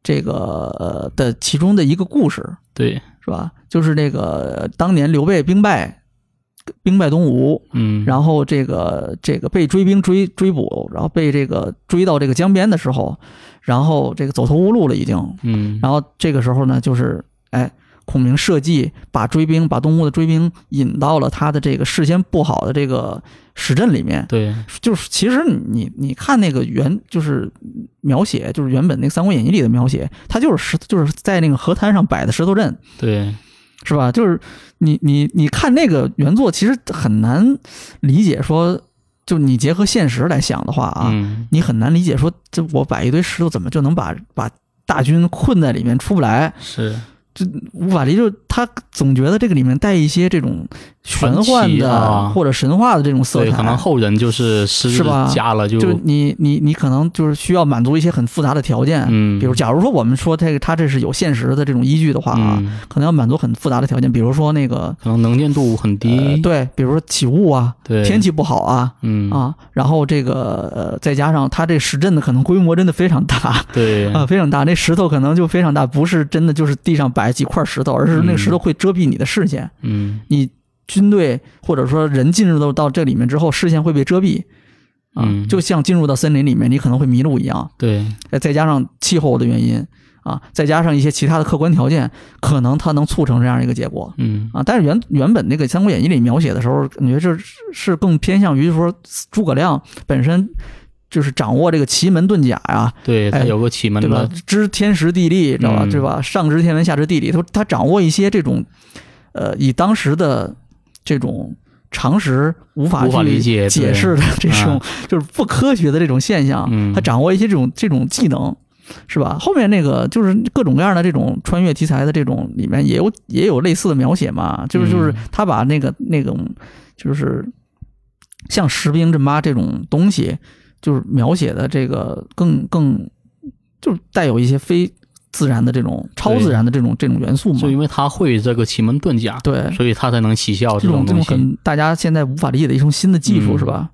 这个呃的其中的一个故事，对，是吧？就是那个当年刘备兵败，兵败东吴，嗯，然后这个这个被追兵追追捕，然后被这个追到这个江边的时候，然后这个走投无路了已经，嗯，然后这个时候呢，就是哎。孔明设计把追兵，把东吴的追兵引到了他的这个事先布好的这个石阵里面，对，就是其实你你看那个原就是描写，就是原本那个《三国演义》里的描写，它就是石就是在那个河滩上摆的石头阵，对，是吧？就是你你你看那个原作，其实很难理解说，就你结合现实来想的话啊，嗯，你很难理解说，这我摆一堆石头怎么就能把把大军困在里面出不来？是无法理解，他总觉得这个里面带一些这种玄幻的啊。或者神话的这种色对，彩，可能后人就是失是吧？加了就，就你你你可能就是需要满足一些很复杂的条件，嗯，比如假如说我们说这个它这是有现实的这种依据的话啊，嗯，可能要满足很复杂的条件，比如说那个可能能见度很呃低，对，比如说起雾啊，对，天气不好啊。嗯，啊，然后这个呃，再加上它这石阵的可能规模真的非常大对，啊，非常大，那石头可能就非常大，不是真的就是地上摆几块石头，而是那个石头会遮蔽你的视线，嗯，你军队或者说人进入到到这里面之后，视线会被遮蔽啊，嗯就像进入到森林里面，你可能会迷路一样。对，再再加上气候的原因啊，再加上一些其他的客观条件，可能它能促成这样一个结果嗯，啊。但是原原本那个《三国演义》里描写的时候，感觉这是是更偏向于说诸葛亮本身就是掌握这个奇门遁甲呀，对，他哎有个奇门对吧，？知天时地利，知道吧？嗯对吧？上知天文，下知地理，他他掌握一些这种呃，以当时的这种。常识无法去理解解释的这种，[LAUGHS] 就是不科学的这种现象，嗯他掌握一些这种这种技能，是吧？后面那个就是各种各样的这种穿越题材的这种里面也有也有类似的描写嘛，就是就是嗯他把那个那种就是像石兵阵八这种东西，就是描写的这个更更就是带有一些非自然的这种超自然的这种这种元素嘛就，因为他会这个奇门遁甲，对，所以他才能起效这种这种。很大家现在无法理解的一种新的技术，嗯是吧？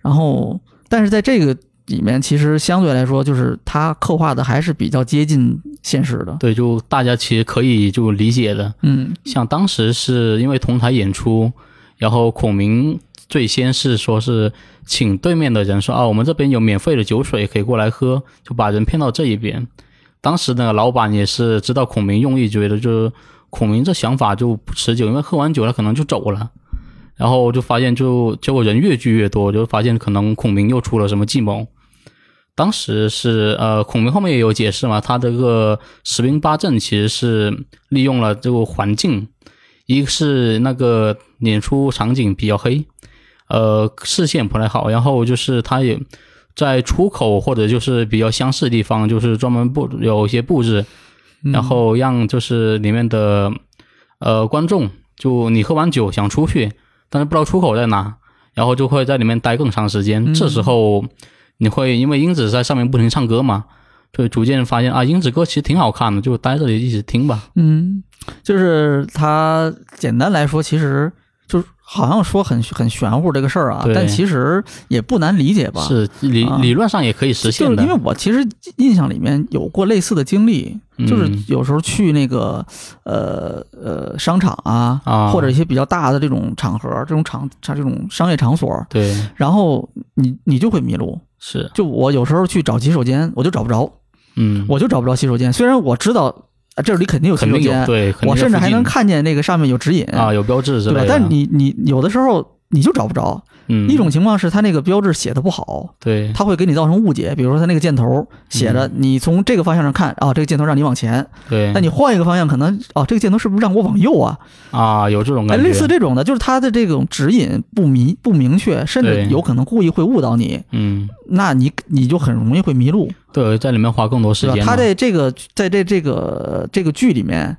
然后，但是在这个里面，其实相对来说，就是它刻画的还是比较接近现实的。对，就大家其实可以就理解的，嗯像当时是因为同台演出，然后孔明最先是说是请对面的人说啊，我们这边有免费的酒水可以过来喝，就把人骗到这一边。当时那个老板也是知道孔明用意，觉得就是孔明这想法就不持久，因为喝完酒他可能就走了。然后就发现就结果人越聚越多，就发现可能孔明又出了什么计谋。当时是呃，孔明后面也有解释嘛，他这个十兵八阵其实是利用了这个环境，一个是那个演出场景比较黑，呃，视线不太好，然后就是他也在出口或者就是比较相似的地方，就是专门布有一些布置，嗯然后让就是里面的呃观众，就你喝完酒想出去，但是不知道出口在哪，然后就会在里面待更长时间。嗯这时候你会因为英子在上面不停唱歌嘛，就逐渐发现啊，英子歌其实挺好看的，就待这里一直听吧。嗯，就是它简单来说，其实就是好像说很很玄乎这个事儿啊，但其实也不难理解吧？是理啊。理论上也可以实现的，就是因为我其实印象里面有过类似的经历，就是嗯有时候去那个呃呃商场啊，啊。或者一些比较大的这种场合、这种场场这种商业场所，对。然后你你就会迷路。是。就我有时候去找洗手间，我就找不着，嗯，我就找不着洗手间。虽然我知道啊这里肯定有洗肯手间，对，我甚至还能看见那个上面有指引啊有标志之对吧类？的，但你你有的时候你就找不着。嗯一种情况是它那个标志写的不好，对它会给你造成误解。比如说它那个箭头写着你从这个方向上看啊，这个箭头让你往前，对那你换一个方向，可能哦，这个箭头是不是让我往右啊？啊有这种哎，感觉，类似这种的，就是它的这种指引不明不明确，甚至有可能故意会误导你，嗯那你你就很容易会迷路，对，在里面花更多时？间嘛，它在这个在这这个这个剧里面，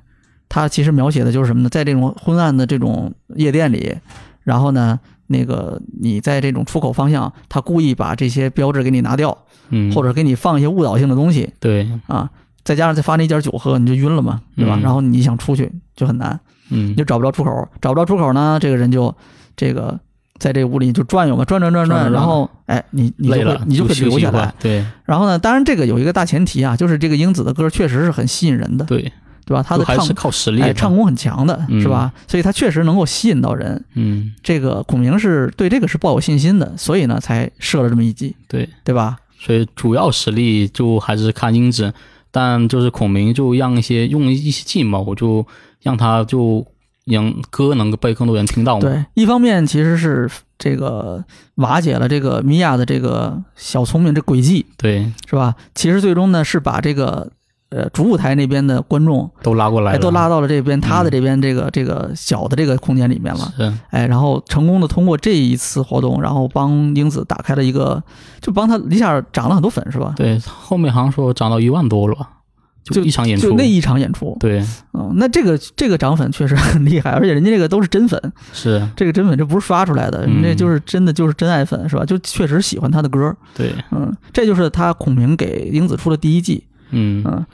他其实描写的就是什么呢？在这种昏暗的这种夜店里，然后呢，那个你在这种出口方向，他故意把这些标志给你拿掉，嗯或者给你放一些误导性的东西对啊，再加上再发那一点酒喝，你就晕了嘛，对吧？嗯然后你想出去就很难，嗯你就找不着出口，找不着出口呢，这个人就这个在这屋里就转悠嘛，转转转转，然后哎，你你就累了会你就会留下来。对然后呢，当然这个有一个大前提啊，就是这个英子的歌确实是很吸引人的，对，对吧？他的唱是靠实力，哎唱功很强的，嗯是吧？所以他确实能够吸引到人。嗯这个孔明是对这个是抱有信心的，所以呢才设了这么一计，对，对吧？所以主要实力就还是看英子，但就是孔明就让一些用一些计谋，就让他就让歌能够被更多人听到吗，对，一方面其实是这个瓦解了这个米娅的这个小聪明这诡计，对，是吧？其实最终呢是把这个呃主舞台那边的观众都拉过来都拉到了这边，他的嗯这边这个这个小的这个空间里面了。是，哎，然后成功的通过这一次活动，然后帮英子打开了一个，就帮他一下涨了很多粉，是吧？对，后面好像说涨到一万多了吧，就一场演出，就那一场演出，对，嗯，那这个这个涨粉确实很厉害，而且人家这个都是真粉，是，这个真粉这不是刷出来的，嗯人家就是真的就是真爱粉，是吧？就确实喜欢他的歌，对，嗯，这就是他孔明给英子出的第一季，嗯，嗯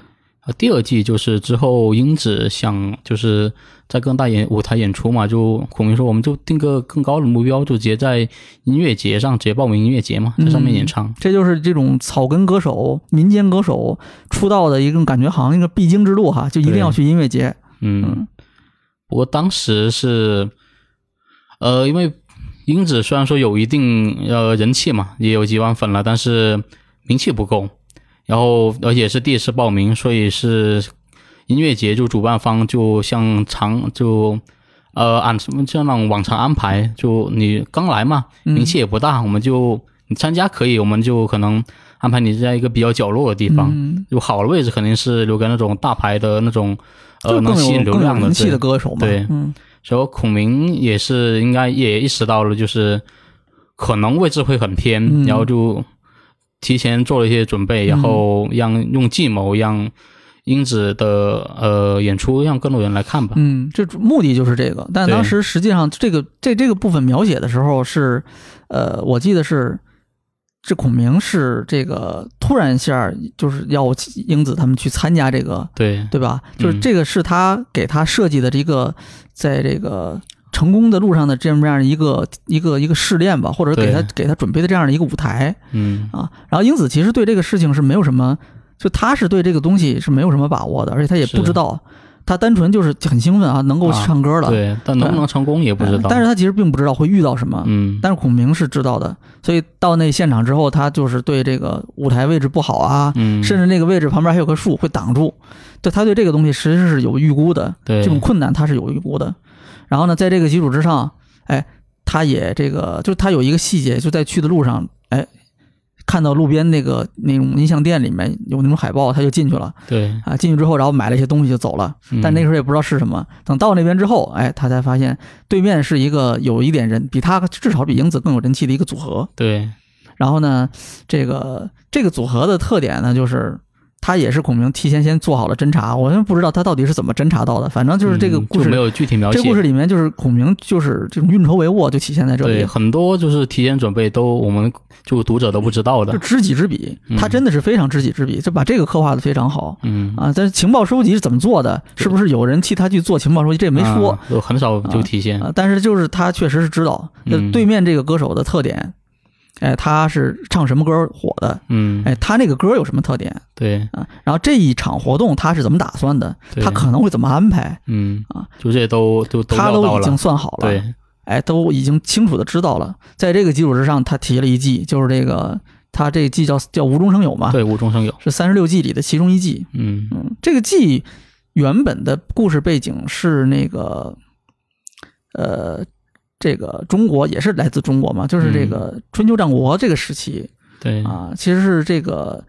呃第二季就是之后英子想就是在更大演舞台演出嘛，就孔明说我们就定个更高的目标，就直接在音乐节上直接报名音乐节嘛，在上面演唱。这就是这种草根歌手、民间歌手出道的一种感觉，好像一个必经之路哈，就一定要去音乐节，嗯，嗯不过当时是，呃，因为英子虽然说有一定呃人气嘛，也有几万粉了，但是名气不够。然后而且是第一次报名，所以是音乐节就主办方就像常就呃按什么像那种往常安排，就你刚来嘛，嗯。名气也不大，我们就你参加可以，我们就可能安排你在一个比较角落的地方，嗯，就好的位置肯定是留给那种大牌的那种呃能吸引流量的气对。的歌手嘛，对。嗯。所以孔明也是应该也意识到了，就是可能位置会很偏，嗯。然后就提前做了一些准备，然后让用计谋让英子的呃演出让更多人来看吧。嗯，这目的就是这个。但当时实际上，这个这这个部分描写的时候是，呃，我记得是，这孔明是这个突然一下就是要英子他们去参加这个，对对吧？就是嗯这个是他给他设计的这个，在这个成功的路上的这么样一个一个一个试炼吧，或者给他给他准备的这样的一个舞台嗯啊。然后英子其实对这个事情是没有什么，就他是对这个东西是没有什么把握的，而且他也不知道，他单纯就是很兴奋啊，能够唱歌了。对，但能不能成功也不知道。但是他其实并不知道会遇到什么。嗯，但是孔明是知道的，所以到那现场之后，他就是对这个舞台位置不好啊，嗯，甚至那个位置旁边还有棵树会挡住，对他对这个东西其实是有预估的，对这种困难他是有预估的。然后呢，在这个基础之上，哎，他也这个就是他有一个细节，就在去的路上，哎，看到路边那个那种音像店里面有那种海报，他就进去了对，啊。进去之后，然后买了一些东西就走了。嗯但那个时候也不知道是什么。等到那边之后，哎，他才发现对面是一个有一点人比他至少比英子更有人气的一个组合。对，然后呢，这个这个组合的特点呢，就是他也是孔明提前先做好了侦查，我也不知道他到底是怎么侦查到的。反正就是这个故事，嗯没有具体描写。这个故事里面就是孔明就是这种运筹帷幄，就体现在这对里。很多就是提前准备都我们就读者都不知道的。就知己知彼，嗯他真的是非常知己知彼，就把这个刻画的非常好嗯，啊。但是情报收集是怎么做的？是不是有人替他去做情报收集？这也没说啊，很少就体现。啊。但是就是他确实是知道，就嗯对面这个歌手的特点，哎，他是唱什么歌火的？嗯，哎，他那个歌有什么特点对，啊？然后这一场活动他是怎么打算的？他可能会怎么安排？嗯啊，就这都都都他都已经。算好了，对，哎，都已经清楚的知道了。在这个基础之上，他提了一计，就是这个他这计叫叫无中生有嘛，对，无中生有。是三十六计里的其中一计。嗯嗯，这个计原本的故事背景是那个，呃，这个中国也是来自中国嘛，就是这个春秋战国这个时期对，啊，其实是这个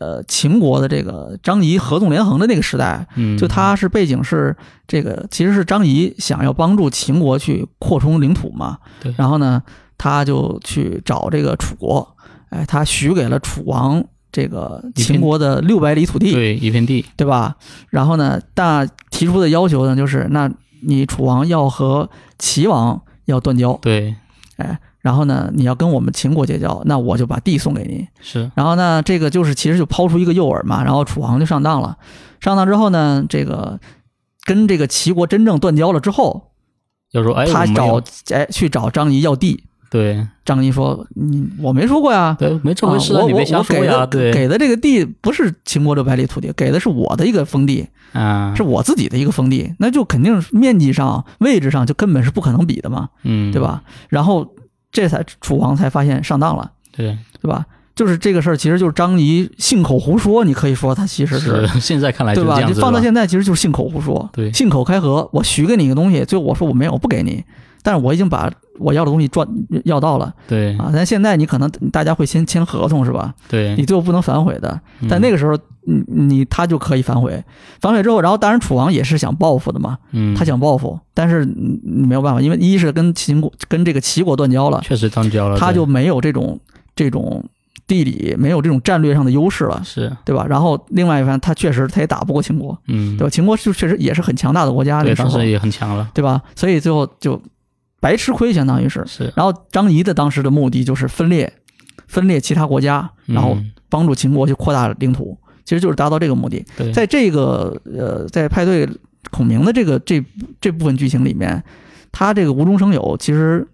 呃秦国的这个张仪合纵连横的那个时代，嗯，就他是背景是这个，其实是张仪想要帮助秦国去扩充领土嘛，对。然后呢，他就去找这个楚国，哎，他许给了楚王这个秦国的六百里土地，对一片地，对吧？然后呢，大提出的要求呢，就是那你楚王要和齐王要断交，对，哎，然后呢，你要跟我们秦国结交，那我就把地送给你。是，然后呢，这个就是其实就抛出一个诱饵嘛，然后楚王就上当了。上当之后呢，这个跟这个齐国真正断交了之后，就说哎，他找哎去找张仪要地。对张仪说：“你我没说过呀，对，没这啊回事，我我给说呀，的对，给的这个地不是秦国六百里土地，给的是我的一个封地，啊，是我自己的一个封地，那就肯定是面积上、位置上就根本是不可能比的嘛，嗯，对？吧？然后这才楚王才发现上当了，对，对吧？就是这个事儿，其实就是张仪信口胡说，你可以说他其实是是现在看来就对吧？你放到现在，其实就是信口胡说，对信口开河。我许给你一个东西，最后我说我没有，我不给你，但是我已经把我要的东西赚要到了对啊。但现在你可能大家会先签合同是吧？对，你最后不能反悔的。嗯但那个时候，你你他就可以反悔，反悔之后，然后当然楚王也是想报复的嘛，嗯，他想报复，但是你你没有办法，因为一是跟秦国跟这个齐国断交了，确实断交了，他就没有这种这种地理没有这种战略上的优势了，是，对吧？然后另外一方，他确实他也打不过秦国，嗯对，吧？秦国就确实也是很强大的国家，那对，时候当时也很强了，对吧？所以最后就白吃亏，相当于是。是，然后张仪的当时的目的就是分裂，分裂其他国家，然后嗯帮助秦国去扩大领土，其实就是达到这个目的。对，在这个呃，在派对孔明的这个这这部分剧情里面，他这个无中生有，其实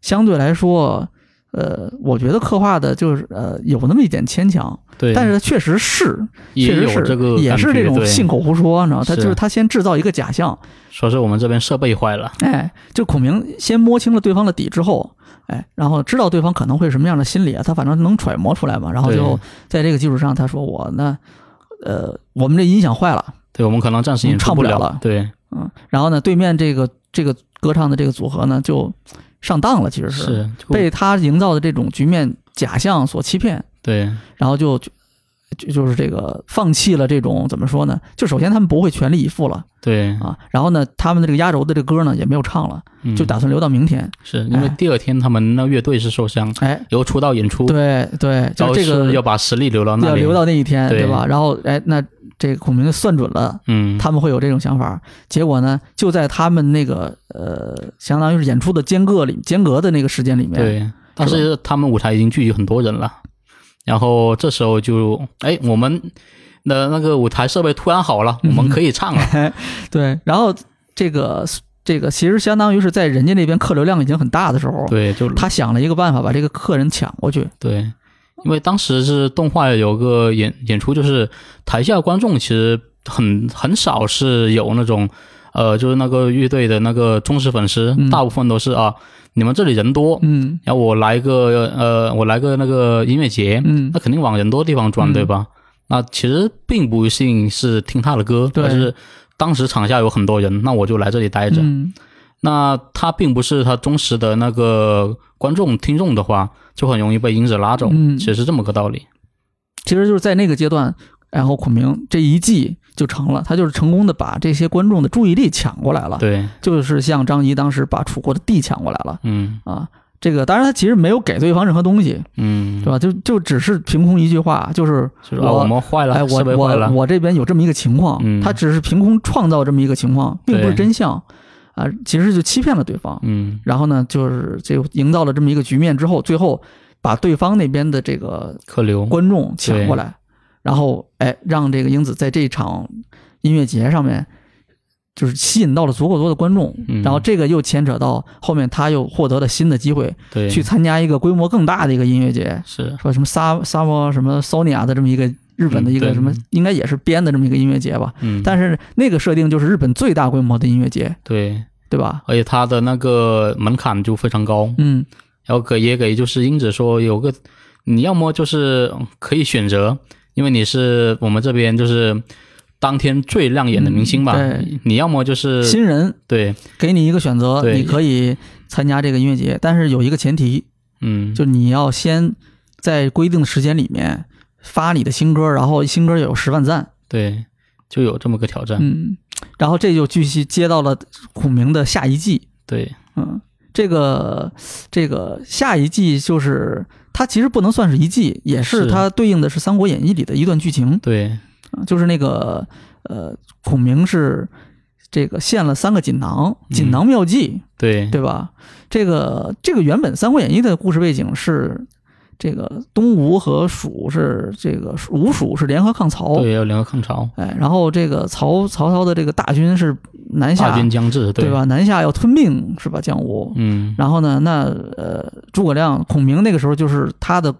相对来说，呃，我觉得刻画的就是呃有那么一点牵强，对，但是确实是，确实是这个也是这种信口胡说，你知道，他就是他先制造一个假象，说是我们这边设备坏了，哎，就孔明先摸清了对方的底之后，哎，然后知道对方可能会什么样的心理啊，他反正能揣摩出来嘛，然后就在这个基础上，他说我那，呃，我们这音响坏了。对我们可能暂时唱不了了，对，嗯，然后呢，对面这个这个歌唱的这个组合呢，就上当了，其实是是被他营造的这种局面假象所欺骗，对，然后就就就就是这个放弃了这种怎么说呢？就首先他们不会全力以赴了对，啊，然后呢，他们的这个压轴的这个歌呢也没有唱了，嗯就打算留到明天。是因为哎第二天他们那乐队是受伤，哎，由出道演出，对对，然后就这个要把实力留到那里，要留到那一天，对对吧？然后哎，那这个孔明算准了。嗯，他们会有这种想法，结果呢，就在他们那个呃，相当于是演出的间隔里间隔的那个时间里面，对，但是他们舞台已经聚集很多人了，然后这时候就哎，我们的那个舞台设备突然好了，[LAUGHS] 我们可以唱了，[LAUGHS] 对，然后这个这个其实相当于是在人家那边客流量已经很大的时候，对，就他想了一个办法把这个客人抢过去，对，因为当时是动画有个演演出，就是台下观众其实很很少是有那种呃，就是那个乐队的那个忠实粉丝，嗯。大部分都是啊，你们这里人多，嗯。然后我来个呃，我来个那个音乐节，嗯。那肯定往人多地方转，嗯对吧？那其实并不一定是听他的歌，对。而是当时场下有很多人，那我就来这里待着。嗯。那他并不是他忠实的那个观众听众的话，就很容易被英子拉走，嗯。其实是这么个道理。其实就是在那个阶段，然后孔明这一计就成了，他就是成功的把这些观众的注意力抢过来了，对，就是像张仪当时把楚国的地抢过来了。嗯。啊。这个当然，他其实没有给对方任何东西，嗯，对吧？就就只是凭空一句话，就是我们坏了，哎，我我我这边有这么一个情况，嗯。他只是凭空创造这么一个情况，并不是真相啊，其实就欺骗了对方。嗯然后呢，就是就营造了这么一个局面之后，最后把对方那边的这个客流，观众抢过来，然后哎，让这个英子在这场音乐节上面。就是吸引到了足够多的观众，嗯然后这个又牵扯到后面他又获得了新的机会，对，去参加一个规模更大的一个音乐节，是，说什么萨萨摩什么 Sonia 的这么一个日本的一个什么，应该也是编的这么一个音乐节吧。嗯，但是那个设定就是日本最大规模的音乐节，对，对吧？而且它的那个门槛就非常高，嗯然后给也给就是英子说有个，你要么就是可以选择，因为你是我们这边就是当天最亮眼的明星吧，嗯对你要么就是新人对，给你一个选择，你可以参加这个音乐节，但是有一个前提，嗯，就你要先在规定的时间里面发你的新歌，然后新歌有十万赞，对，就有这么个挑战，嗯，然后这就继续接到了孔明的下一季，对，嗯，这个这个下一季就是它其实不能算是一季，也是是。它对应的是《三国演义》里的一段剧情，对，啊就是那个呃，孔明是这个献了三个锦囊，锦囊妙计，对，对吧？这个这个原本《三国演义》的故事背景是。这个东吴和蜀是这个吴蜀是联合抗曹，对，要联合抗曹，哎，然后这个曹曹操的这个大军是南下大，军将至，对？吧？南下要吞并是吧？江吴，嗯，然后呢，那呃，诸葛亮、孔明那个时候就是他的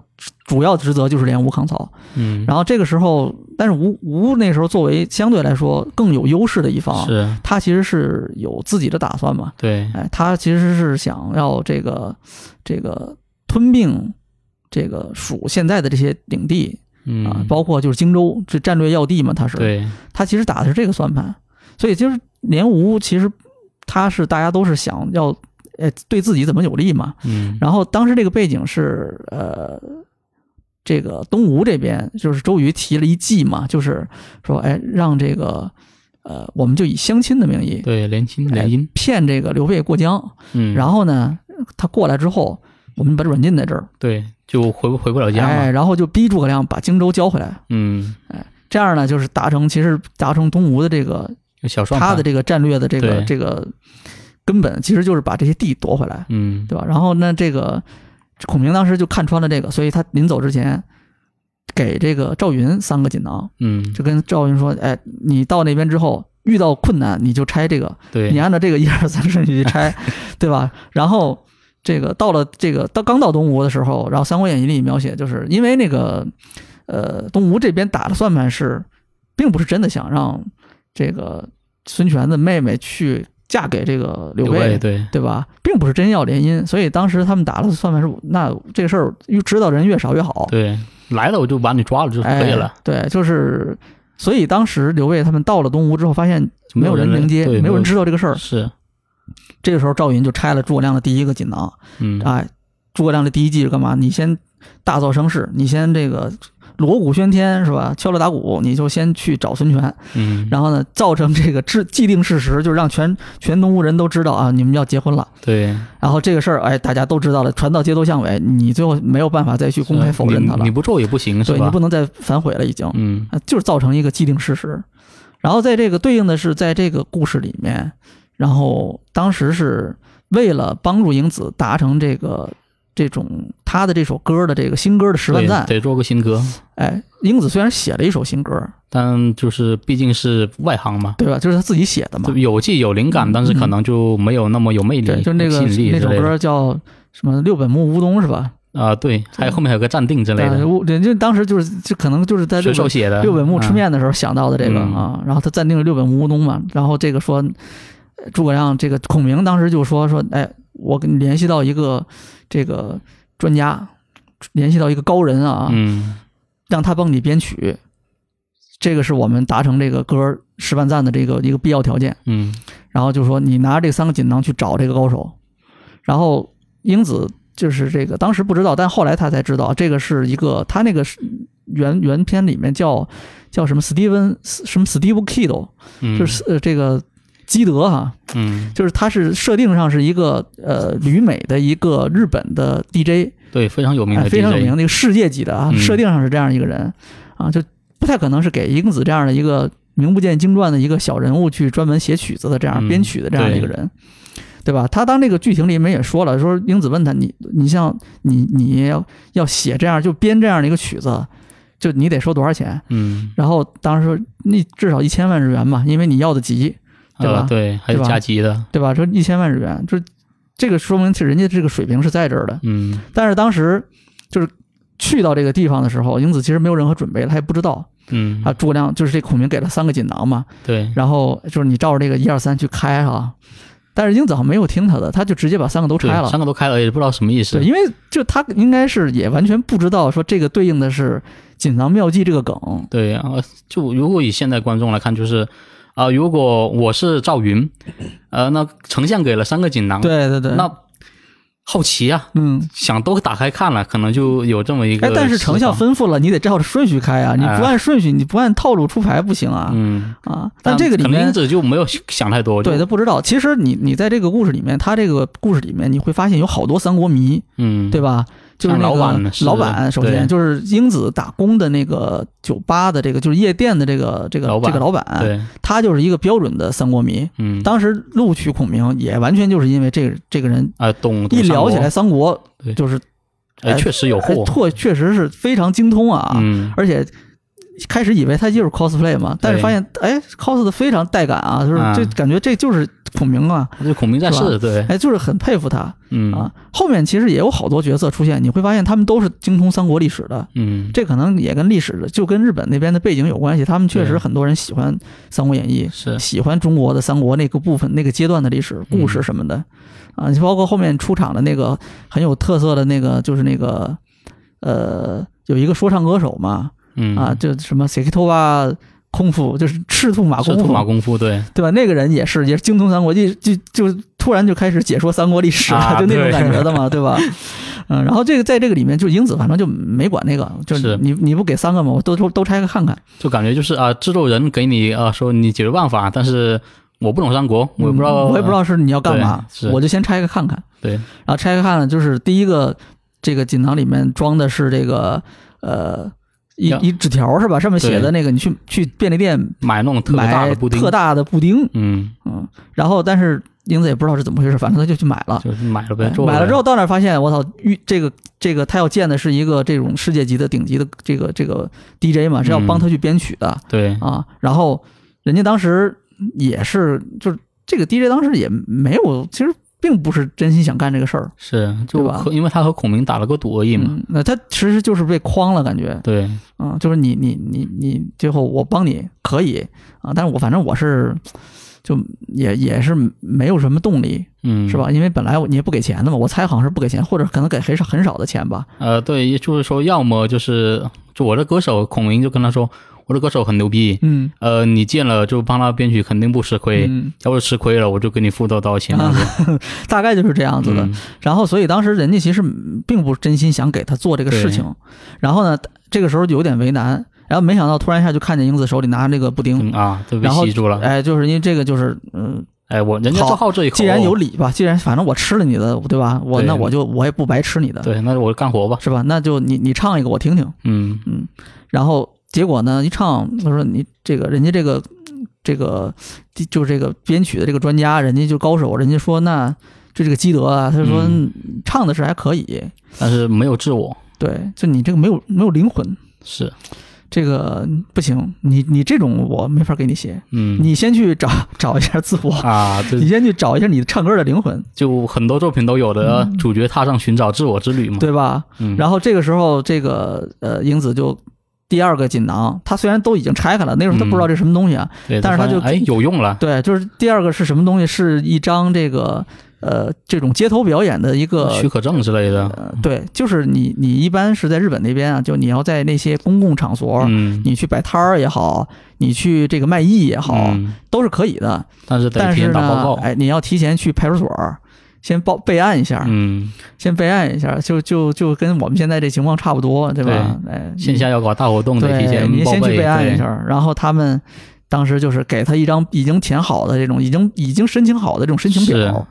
主要职责就是联吴抗曹。嗯，然后这个时候，但是吴吴那时候作为相对来说更有优势的一方，是，他其实是有自己的打算嘛。对，哎，他其实是想要这个这个吞并这个蜀现在的这些领地啊，嗯，包括就是荆州这战略要地嘛，他是。对，他其实打的是这个算盘，所以就是连吴其实他是大家都是想要呃对自己怎么有利嘛。嗯，然后当时这个背景是呃，这个东吴这边就是周瑜提了一计嘛，就是说哎让这个呃我们就以相亲的名义对，联亲哎联姻，骗这个刘备过江，嗯，然后呢他过来之后，我们把他软禁在这儿，对，就回不回不了家哎，然后就逼诸葛亮把荆州交回来，嗯，哎这样呢就是达成其实达成东吴的这个他的，这个战略的这个这个根本其实就是把这些地夺回来，嗯，对吧？然后呢，这个孔明当时就看穿了这个，所以他临走之前给这个赵云三个锦囊，嗯，就跟赵云说：“哎，你到那边之后遇到困难你就拆这个，对，你按照这个一二三顺序去拆，对吧？然后这个到了这个到刚到东吴的时候，然后《三国演义》里描写，就是因为那个呃东吴这边打的算盘是，并不是真的想让这个孙权的妹妹去嫁给这个刘刘备，对，对吧？并不是真要联姻，所以当时他们打的算盘是，那这个事儿越知道人越少越好，对，来了我就把你抓了就可以了，哎。对，就是，所以当时刘备他们到了东吴之后，发现没有人来迎接，对，没有人知道这个事儿。是，这个时候赵云就拆了诸葛亮的第一个锦囊，嗯，哎，诸葛亮的第一计是干嘛？你先大造声势，你先这个锣鼓喧天是吧？敲锣打鼓，你就先去找孙权，嗯，然后呢，造成这个制既定事实，就是让全全东吴人都知道啊，你们要结婚了。对，然后这个事儿，哎，大家都知道了，传到街头巷尾，你最后没有办法再去公开否认他了你，你，不做也不行，是吧？对你不能再反悔了，已经，嗯，啊，就是造成一个既定事实。然后在这个对应的是，在这个故事里面，然后当时是为了帮助英子达成这个这种他的这首歌的这个新歌的十万赞，得做个新歌，哎，英子虽然写了一首新歌，但就是毕竟是外行嘛，对吧？就是他自己写的嘛就，有记有灵感，嗯但是可能就没有那么有魅力，对，就那个那首歌叫什么六本木乌冬是吧？啊，对，还有后面还有个暂定之类的人家当时就是就可能就是在随六本手写的六本木吃嗯面的时候想到的这个嗯啊，然后他暂定了六本木乌冬嘛，然后这个说呃诸葛亮这个孔明当时就说说，哎，我给你联系到一个这个专家，联系到一个高人啊，嗯。让他帮你编曲，这个是我们达成这个歌十万赞的这个一个必要条件。嗯。然后就说你拿着这三个锦囊去找这个高手，然后英子就是这个当时不知道，但后来他才知道，这个是一个他那个是原原片里面叫叫什么 Steven 什么 Steve Kido，嗯，就是呃这个基德哈，嗯，就是他是设定上是一个呃旅美的一个日本的 DJ，对，非常有名哎，的非常有名的一个世界级的啊，嗯设定上是这样一个人啊，就不太可能是给英子这样的一个名不见经传的一个小人物去专门写曲子的这样嗯编曲的这样的一个人。对吧？他当这个剧情里面也说了，说英子问他，你你像你你要要写这样就编这样的一个曲子，就你得收多少钱？嗯，然后当时说你至少一千万日元吧，因为你要的急，对吧呃，对，还有加急的，对吧？说一千万日元，就这个说明是人家这个水平是在这儿的。嗯但是当时就是去到这个地方的时候，英子其实没有任何准备，他也不知道嗯啊。诸葛亮就是这孔明给了三个锦囊嘛，对，然后就是你照着这个一二三去开啊。但是英子好像没有听他的，他就直接把三个都对拆了。三个都开了，也不知道什么意思对，，因为就他应该是也完全不知道说这个对应的是锦囊妙计这个梗。对啊，就如果以现在观众来看，就是啊、如果我是赵云，呃，那丞相给了三个锦囊，对对对，那好奇啊，嗯，想都打开看了，可能就有这么一个哎，但是丞相吩咐了，你得照着顺序开啊，你不按顺序，你不按套路出牌不行啊、嗯，啊！但这个里面可能英子就没有想太多，对他不知道，其实你你在这个故事里面，他这个故事里面你会发现有好多三国迷，嗯，对吧？就是老板老板，首先就是英子打工的那个酒吧的这个就是夜店的这个这个这个老板，对，他就是一个标准的三国迷。嗯，当时录取孔明也完全就是因为这个这个人啊懂懂一聊起来三三国就是，哎，确实有哎货，错确实是非常精通啊，嗯，而且开始以为他就是 cosplay 嘛，但是发现哎 cos 的非常带感啊，就是啊。这感觉这就是孔明啊，这孔明在是世，对，哎，就是很佩服他嗯。啊。后面其实也有好多角色出现，你会发现他们都是精通三国历史的。嗯，这可能也跟历史的，就跟日本那边的背景有关系。他们确实很多人喜欢《三国演义》，是，喜欢中国的三国那个部分、那个阶段的历史故事什么的，啊，你包括后面出场的那个很有特色的那个，就是那个呃，有一个说唱歌手嘛，嗯啊，，就什么 Sekitowa 空腹，就是赤兔马功夫，马功夫，对，对吧？那个人也是，也是精通三国，就就就突然就开始解说三国历史，啊 [LAUGHS] 就那种感觉的嘛，[LAUGHS] 对吧？嗯，然后这个在这个里面，就英子反正就没管那个，就是是你你不给三个吗？我都都都拆开看看。就感觉就是啊，制作人给你啊说你解决办法，但是我不懂三国，我也不知道，嗯我也不知道是你要干嘛，我就先拆开看看。对，然后拆开看了，就是第一个这个锦囊里面装的是这个呃一一纸条是吧？上面写的那个你去去便利店买那种特大买的布丁，特大的布丁，嗯，嗯，然后但是英子也不知道是怎么回事，反正他就去买了。就是买了呗哎，做买了之后到那儿发现，我操，遇这个这个他要见的是一个这种世界级的顶级的这个这个 DJ 嘛，是要帮他去编曲的、对，啊。然后人家当时也是，就是这个 DJ 当时也没有，其实并不是真心想干这个事儿，是就吧和因为他和孔明打了个赌而已嘛，嗯，那他其实就是被诓了，感觉对，嗯，就是你你你你最后我帮你可以啊，但是我反正我是就也也是没有什么动力，嗯，是？吧？因为本来你也不给钱的嘛，我猜好像是不给钱，或者可能给很少很少的钱吧。呃，对，也就是说，要么就是就我的歌手孔明就跟他说，我的歌手很牛逼，嗯，呃，你见了就帮他编曲，肯定不吃亏。嗯，要是吃亏了，我就给你付多多少钱。啊是大概就是这样子的。嗯然后，所以当时人家其实并不真心想给他做这个事情。然后呢，这个时候就有点为难。然后没想到突然一下就看见英子手里拿着那个布丁，嗯啊，然后吸住了。哎，就是因为这个就是嗯，哎，我人家好就好这一口。既然有理吧，既然反正我吃了你的，对吧？我那我就我也不白吃你的，对，那我就干活吧。是吧？那就你你唱一个我听听。嗯嗯然后结果呢，一唱他说你这个人家这个这个就是这个编曲的这个专家，人家就高手，人家说那就这个基德啊，他就说、嗯。唱的是还可以，但是没有自我，对，就你这个没有没有灵魂，是，这个不行，你你这种我没法给你写，嗯，你先去找 [LAUGHS] 找一下自我。啊，这你先去找一下你唱歌的灵魂，就很多作品都有的，主角踏上寻找自我之旅嘛。嗯对吧？嗯，然后这个时候，这个呃，英子就第二个锦囊，他虽然都已经拆开了，那时候他不知道这是什么东西啊。对，但是他就哎有用了，对，就是第二个是什么东西？是一张这个呃这种街头表演的一个许可证之类的。呃，对，就是你你一般是在日本那边啊，就你要在那些公共场所，嗯，你去摆摊儿也好，你去这个卖艺也好，嗯都是可以的。但是得但是。呢哎，你要提前去派出所儿先报备案一下，嗯，先备案一下，就就就跟我们现在这情况差不多，对吧？哎，线下要搞大活动得，提，前报备，你先去备案一下，然后他们当时就是给他一张已经填好的这种已经已经申请好的这种申请表，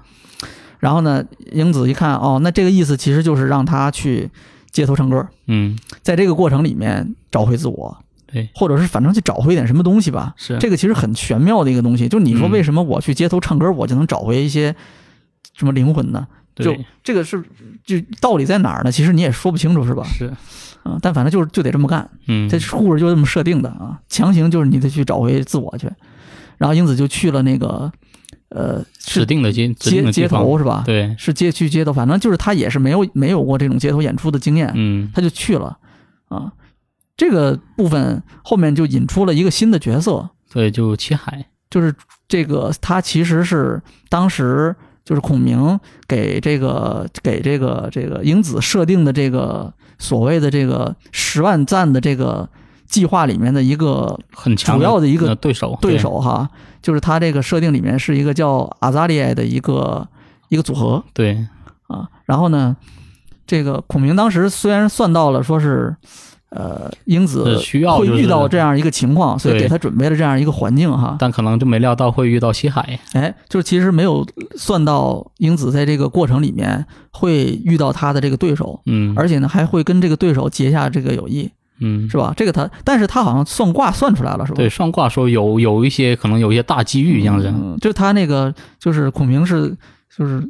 然后呢，英子一看，哦，那这个意思其实就是让他去街头唱歌，嗯，在这个过程里面找回自我，对，或者是反正去找回一点什么东西吧。是这个其实很玄妙的一个东西，就你说嗯为什么我去街头唱歌，我就能找回一些什么灵魂呢？就这个是就道理在哪儿呢？其实你也说不清楚，是吧？是，嗯，但反正就是就得这么干，嗯，这故事就这么设定的啊，强行就是你得去找回自我去。然后英子就去了那个呃是指定的街街头是吧？对，是街区街头，反正就是他也是没有没有过这种街头演出的经验，嗯，他就去了啊。这个部分后面就引出了一个新的角色，对，就七海，就是这个他其实是当时就是孔明给这个给这个这个英子设定的这个所谓的这个十万赞的这个计划里面的一个很强主要的一个呃对手，对手哈，就是他这个设定里面是一个叫阿扎利埃的一个一个组合对，啊。然后呢，这个孔明当时虽然算到了说是。呃，英子需要会遇到这样一个情况，所以给他准备了这样一个环境哈。但可能就没料到会遇到西海，哎，就是其实没有算到英子在这个过程里面会遇到他的这个对手，嗯，而且呢还会跟这个对手结下这个友谊，嗯，是吧？这个他，但是他好像算卦算出来了，是吧？对，算卦说有有一些可能有一些大机遇这样子，嗯，就是他那个就是孔明是就是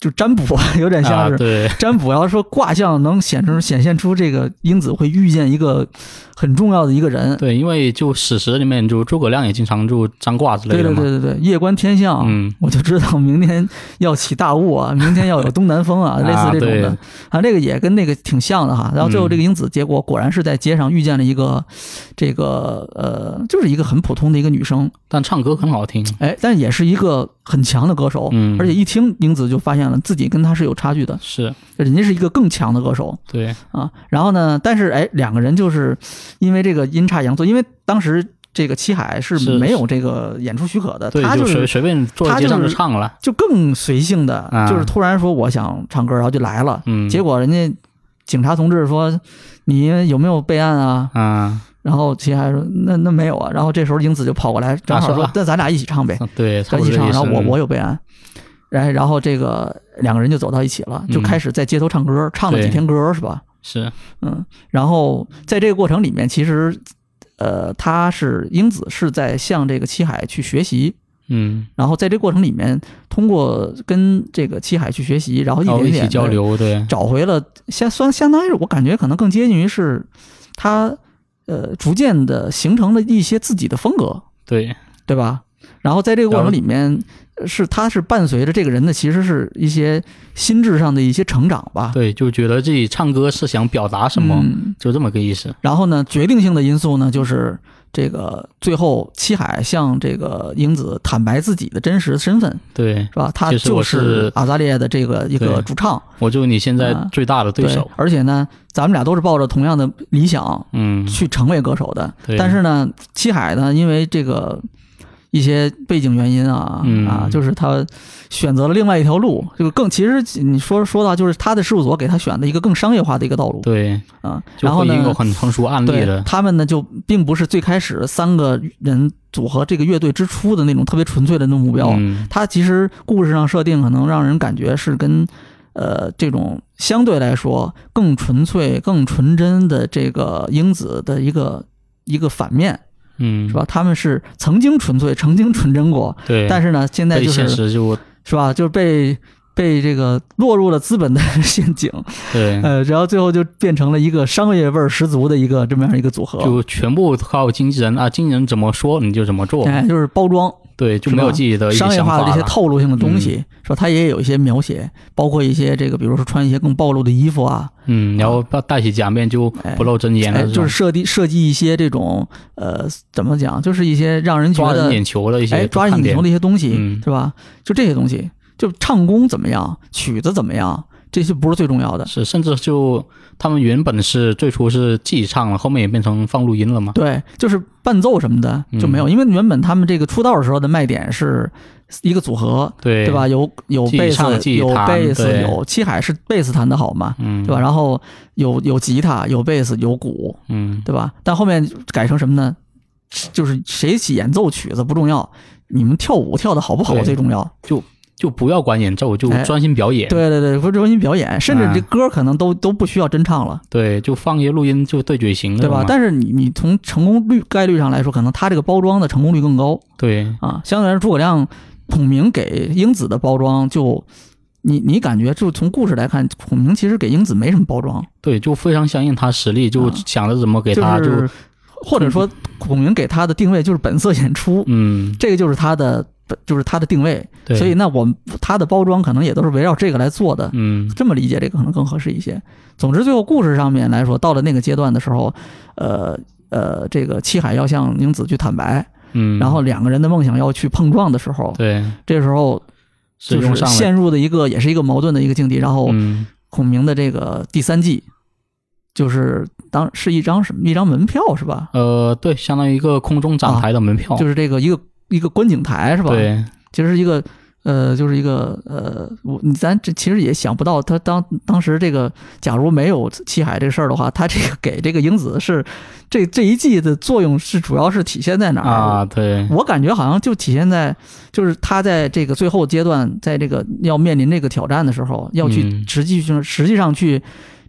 就占卜，[LAUGHS] 有点像啊，是。对，占卜要说卦象能显出显现出这个英子会遇见一个很重要的一个人，对，因为就史实里面，就诸葛亮也经常就占卦之类的嘛，对对对对，夜观天象，嗯我就知道明天要起大雾啊，明天要有东南风啊，类似这种的啊，这个也跟那个挺像的哈。然后最后这个英子结果果然是在街上遇见了一个这个呃，就是一个很普通的一个女生，但唱歌很好听，哎，但也是一个很强的歌手，嗯。而且一听英子就发现了自己跟他是有差距的，是。人家是一个更强的歌手。对，啊。然后呢，但是哎，两个人就是因为这个阴差阳错，因为当时这个七海是是。没有这个演出许可的，对，他就是随随便坐在街上他就就是唱了，就更随性的，啊。就是突然说我想唱歌，然后就来了。嗯，结果人家警察同志说你有没有备案啊？啊，然后齐海说那那没有啊。然后这时候英子就跑过来，正好说那咱俩一起唱呗，对，咱一起唱。然后我嗯我有备案，然然后这个两个人就走到一起了，就嗯开始在街头唱歌，唱了几天歌是吧？是，嗯，然后在这个过程里面，其实呃，他是英子是在向这个七海去学习。嗯，然后在这过程里面，通过跟这个七海去学习，然后一点点地交流，对，找回了相相相当于我感觉可能更接近于是他呃逐渐的形成了一些自己的风格，对，对吧？然后在这个过程里面，是他是伴随着这个人的其实是一些心智上的一些成长吧。对，就觉得自己唱歌是想表达什么，嗯就这么个意思。然后呢，决定性的因素呢，就是这个最后七海向这个英子坦白自己的真实身份，对，是吧？他就是是阿扎列的这个一个主唱，我就你现在啊最大的对手，而且呢，咱们俩都是抱着同样的理想嗯，去成为歌手的。对但是呢，七海呢，因为这个一些背景原因啊、嗯啊，就是他选择了另外一条路，就是更其实你说说到就是他的事务所给他选的一个更商业化的一个道路对，啊。然后呢，很成熟案例对了，他们呢就并不是最开始三个人组合这个乐队之初的那种特别纯粹的那种目标，嗯，它其实故事上设定可能让人感觉是跟呃这种相对来说更纯粹、更纯真的这个英子的一个一个反面，嗯，是吧？他们是曾经纯粹、曾经纯真过，对，但是呢，现在就是实就是吧，就是被。被这个落入了资本的 [LAUGHS] 陷阱，对，呃，然后最后就变成了一个商业味儿十足的一个这么样一个组合，就全部靠经纪人啊，经纪人怎么说你就怎么做，哎，就是包装，对，就没有吧自己的商业化的这些了。套路性的东嗯西，是吧？它也有一些描写，包括一些这个，比如说穿一些更暴露的衣服啊，嗯，然后戴戴起假面就哎。不露真颜了就是设计设计一些这种呃，怎么讲，就是一些让人觉抓人得眼球的一哎些哎抓人眼球的一些东西，嗯。是吧？就这些东西，就唱功怎么样，曲子怎么样，这些不是最重要的。是，甚至就他们原本是最初是自己唱了，后面也变成放录音了嘛。对，就是伴奏什么的就没有，因为原本他们这个出道的时候的卖点是一个组合，对对吧？有有贝斯有贝斯，有七海是贝斯弹的好嘛，嗯，对吧？然后有有吉他，有贝斯，有鼓，嗯，对吧？但后面改成什么呢？就是谁起演奏曲子不重要，你们跳舞跳的好不好最重要。就不要管演奏，就哎专心表演。对对对，不是专心表演，甚至啊这歌可能都都不需要真唱了，对，就放一些录音就对嘴型了对吧？？但是你你从成功率概率上来说，可能他这个包装的成功率更高对，啊。相对来说，诸葛亮、孔明给英子的包装就。你你感觉就从故事来看，孔明其实给英子没什么包装，对，就非常相信他实力，就啊想着怎么给就他就是或者说孔明给他的定位就是本色演出，嗯，这个就是他的就是它的定位。对，所以那我们它的包装可能也都是围绕这个来做的，嗯这么理解这个可能更合适一些。总之，最后故事上面来说，到了那个阶段的时候，呃呃，这个七海要向宁子去坦白，嗯，然后两个人的梦想要去碰撞的时候，对这时候就是陷入的一个也是一个矛盾的一个境地。然后嗯孔明的这个第三季，就是当是一张什么一张门票是吧？呃，对，相当于一个空中展台的门票，就是这个一个一个观景台是吧？，对，其实是一个呃，就是一个呃，我你咱这其实也想不到，他当当时这个假如没有七海这事儿的话，他这个给这个英子是这这一季的作用是主要是体现在哪儿？啊，对，我感觉好像就体现在，就是他在这个最后阶段，在这个要面临这个挑战的时候，要去嗯实际上实际上去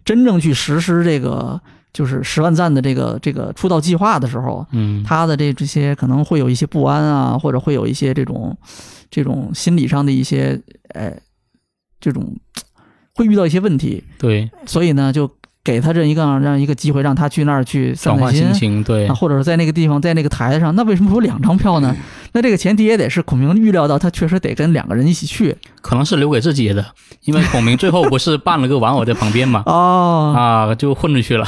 真正去实施这个就是十万赞的这个这个出道计划的时候，嗯，他的这这些可能会有一些不安啊，或者会有一些这种这种心理上的一些哎这种会遇到一些问题，对，所以呢，就给他这一个这样一个机会，让他去那儿去散散转换心情，对啊，，或者是在那个地方，在那个台上，那为什么有两张票呢？那这个前提也得是孔明预料到他确实得跟两个人一起去。可能是留给自己的，因为孔明最后不是办了个玩偶在旁边嘛，哦，啊，就混出去了，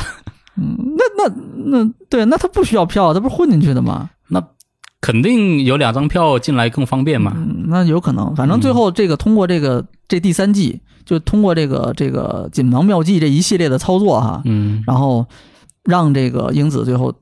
嗯，那那那对，那他不需要票，他不是混进去的吗？那肯定有两张票进来更方便嘛，嗯，那有可能，反正最后这个通过这个这第三季，就通过这个这个锦囊妙计这一系列的操作哈，嗯，然后让这个英子最后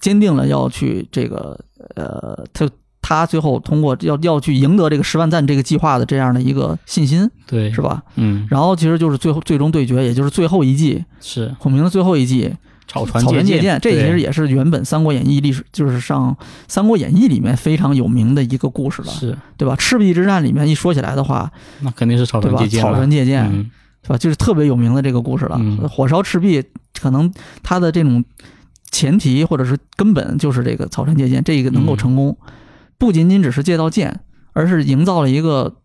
坚定了要去这个呃，他他最后通过要要去赢得这个十万赞这个计划的这样的一个信心，对，是吧？嗯，然后其实就是最后最终对决，也就是最后一季是。孔明的最后一季草船借箭，这其实也是原本《三国演义》历史就是上《三国演义》里面非常有名的一个故事了，是，对吧？赤壁之战里面一说起来的话，那肯定是草船借箭草，船借箭，嗯，是吧？就是特别有名的这个故事了。嗯火烧赤壁，可能它的这种前提或者是根本就是这个草船借箭，这个能够嗯成功，不仅仅只是借到箭，而是营造了一个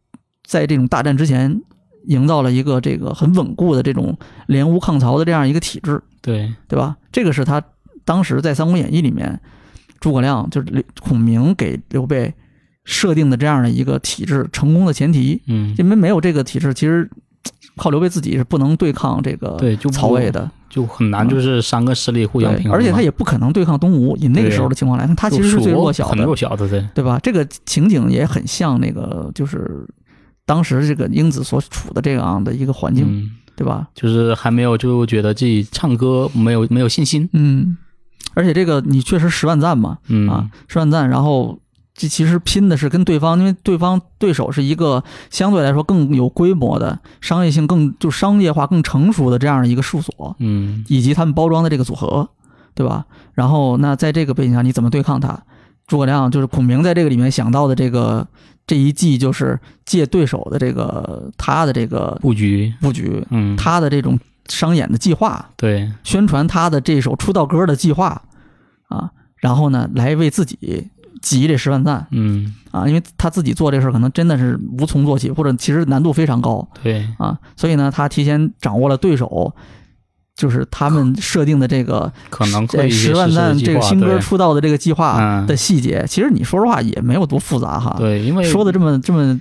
在这种大战之前。营造了一个这个很稳固的这种联吴抗曹的这样一个体制，对，对吧？这个是他当时在《三国演义》里面，诸葛亮就是刘孔明给刘备设定的这样的一个体制成功的前提。嗯，因为没有这个体制，其实靠刘备自己是不能对抗这个对，就曹魏的，就很难，就是三个势力互相平衡嘛，而且他也不可能对抗东吴。以那个时候的情况来看，他其实是最弱小很的，弱小的，对，对吧？这个情景也很像那个，就是当时这个英子所处的这样的一个环境，嗯，对吧？就是还没有就觉得自己唱歌没有没有信心，嗯，而且这个你确实十万赞嘛，嗯啊，十万赞，然后这其实拼的是跟对方，因为对方对手是一个相对来说更有规模的、商业性更就商业化更成熟的这样的一个事务所，嗯以及他们包装的这个组合，对吧？然后那在这个背景下，你怎么对抗他？诸葛亮就是孔明在这个里面想到的这个这一季，就是借对手的这个他的这个布局，布局，嗯，他的这种商演的计划，对，宣传他的这首出道歌的计划啊，然后呢，来为自己集这十万赞嗯。啊，因为他自己做这事儿可能真的是无从做起，或者其实难度非常高。对，啊，所以呢，他提前掌握了对手。就是他们设定的这个 [LAUGHS] 可能这会一些十万赞这个新歌出道的这个计划嗯的细节，其实你说实话也没有多复杂哈。，对，因为说的这么这么，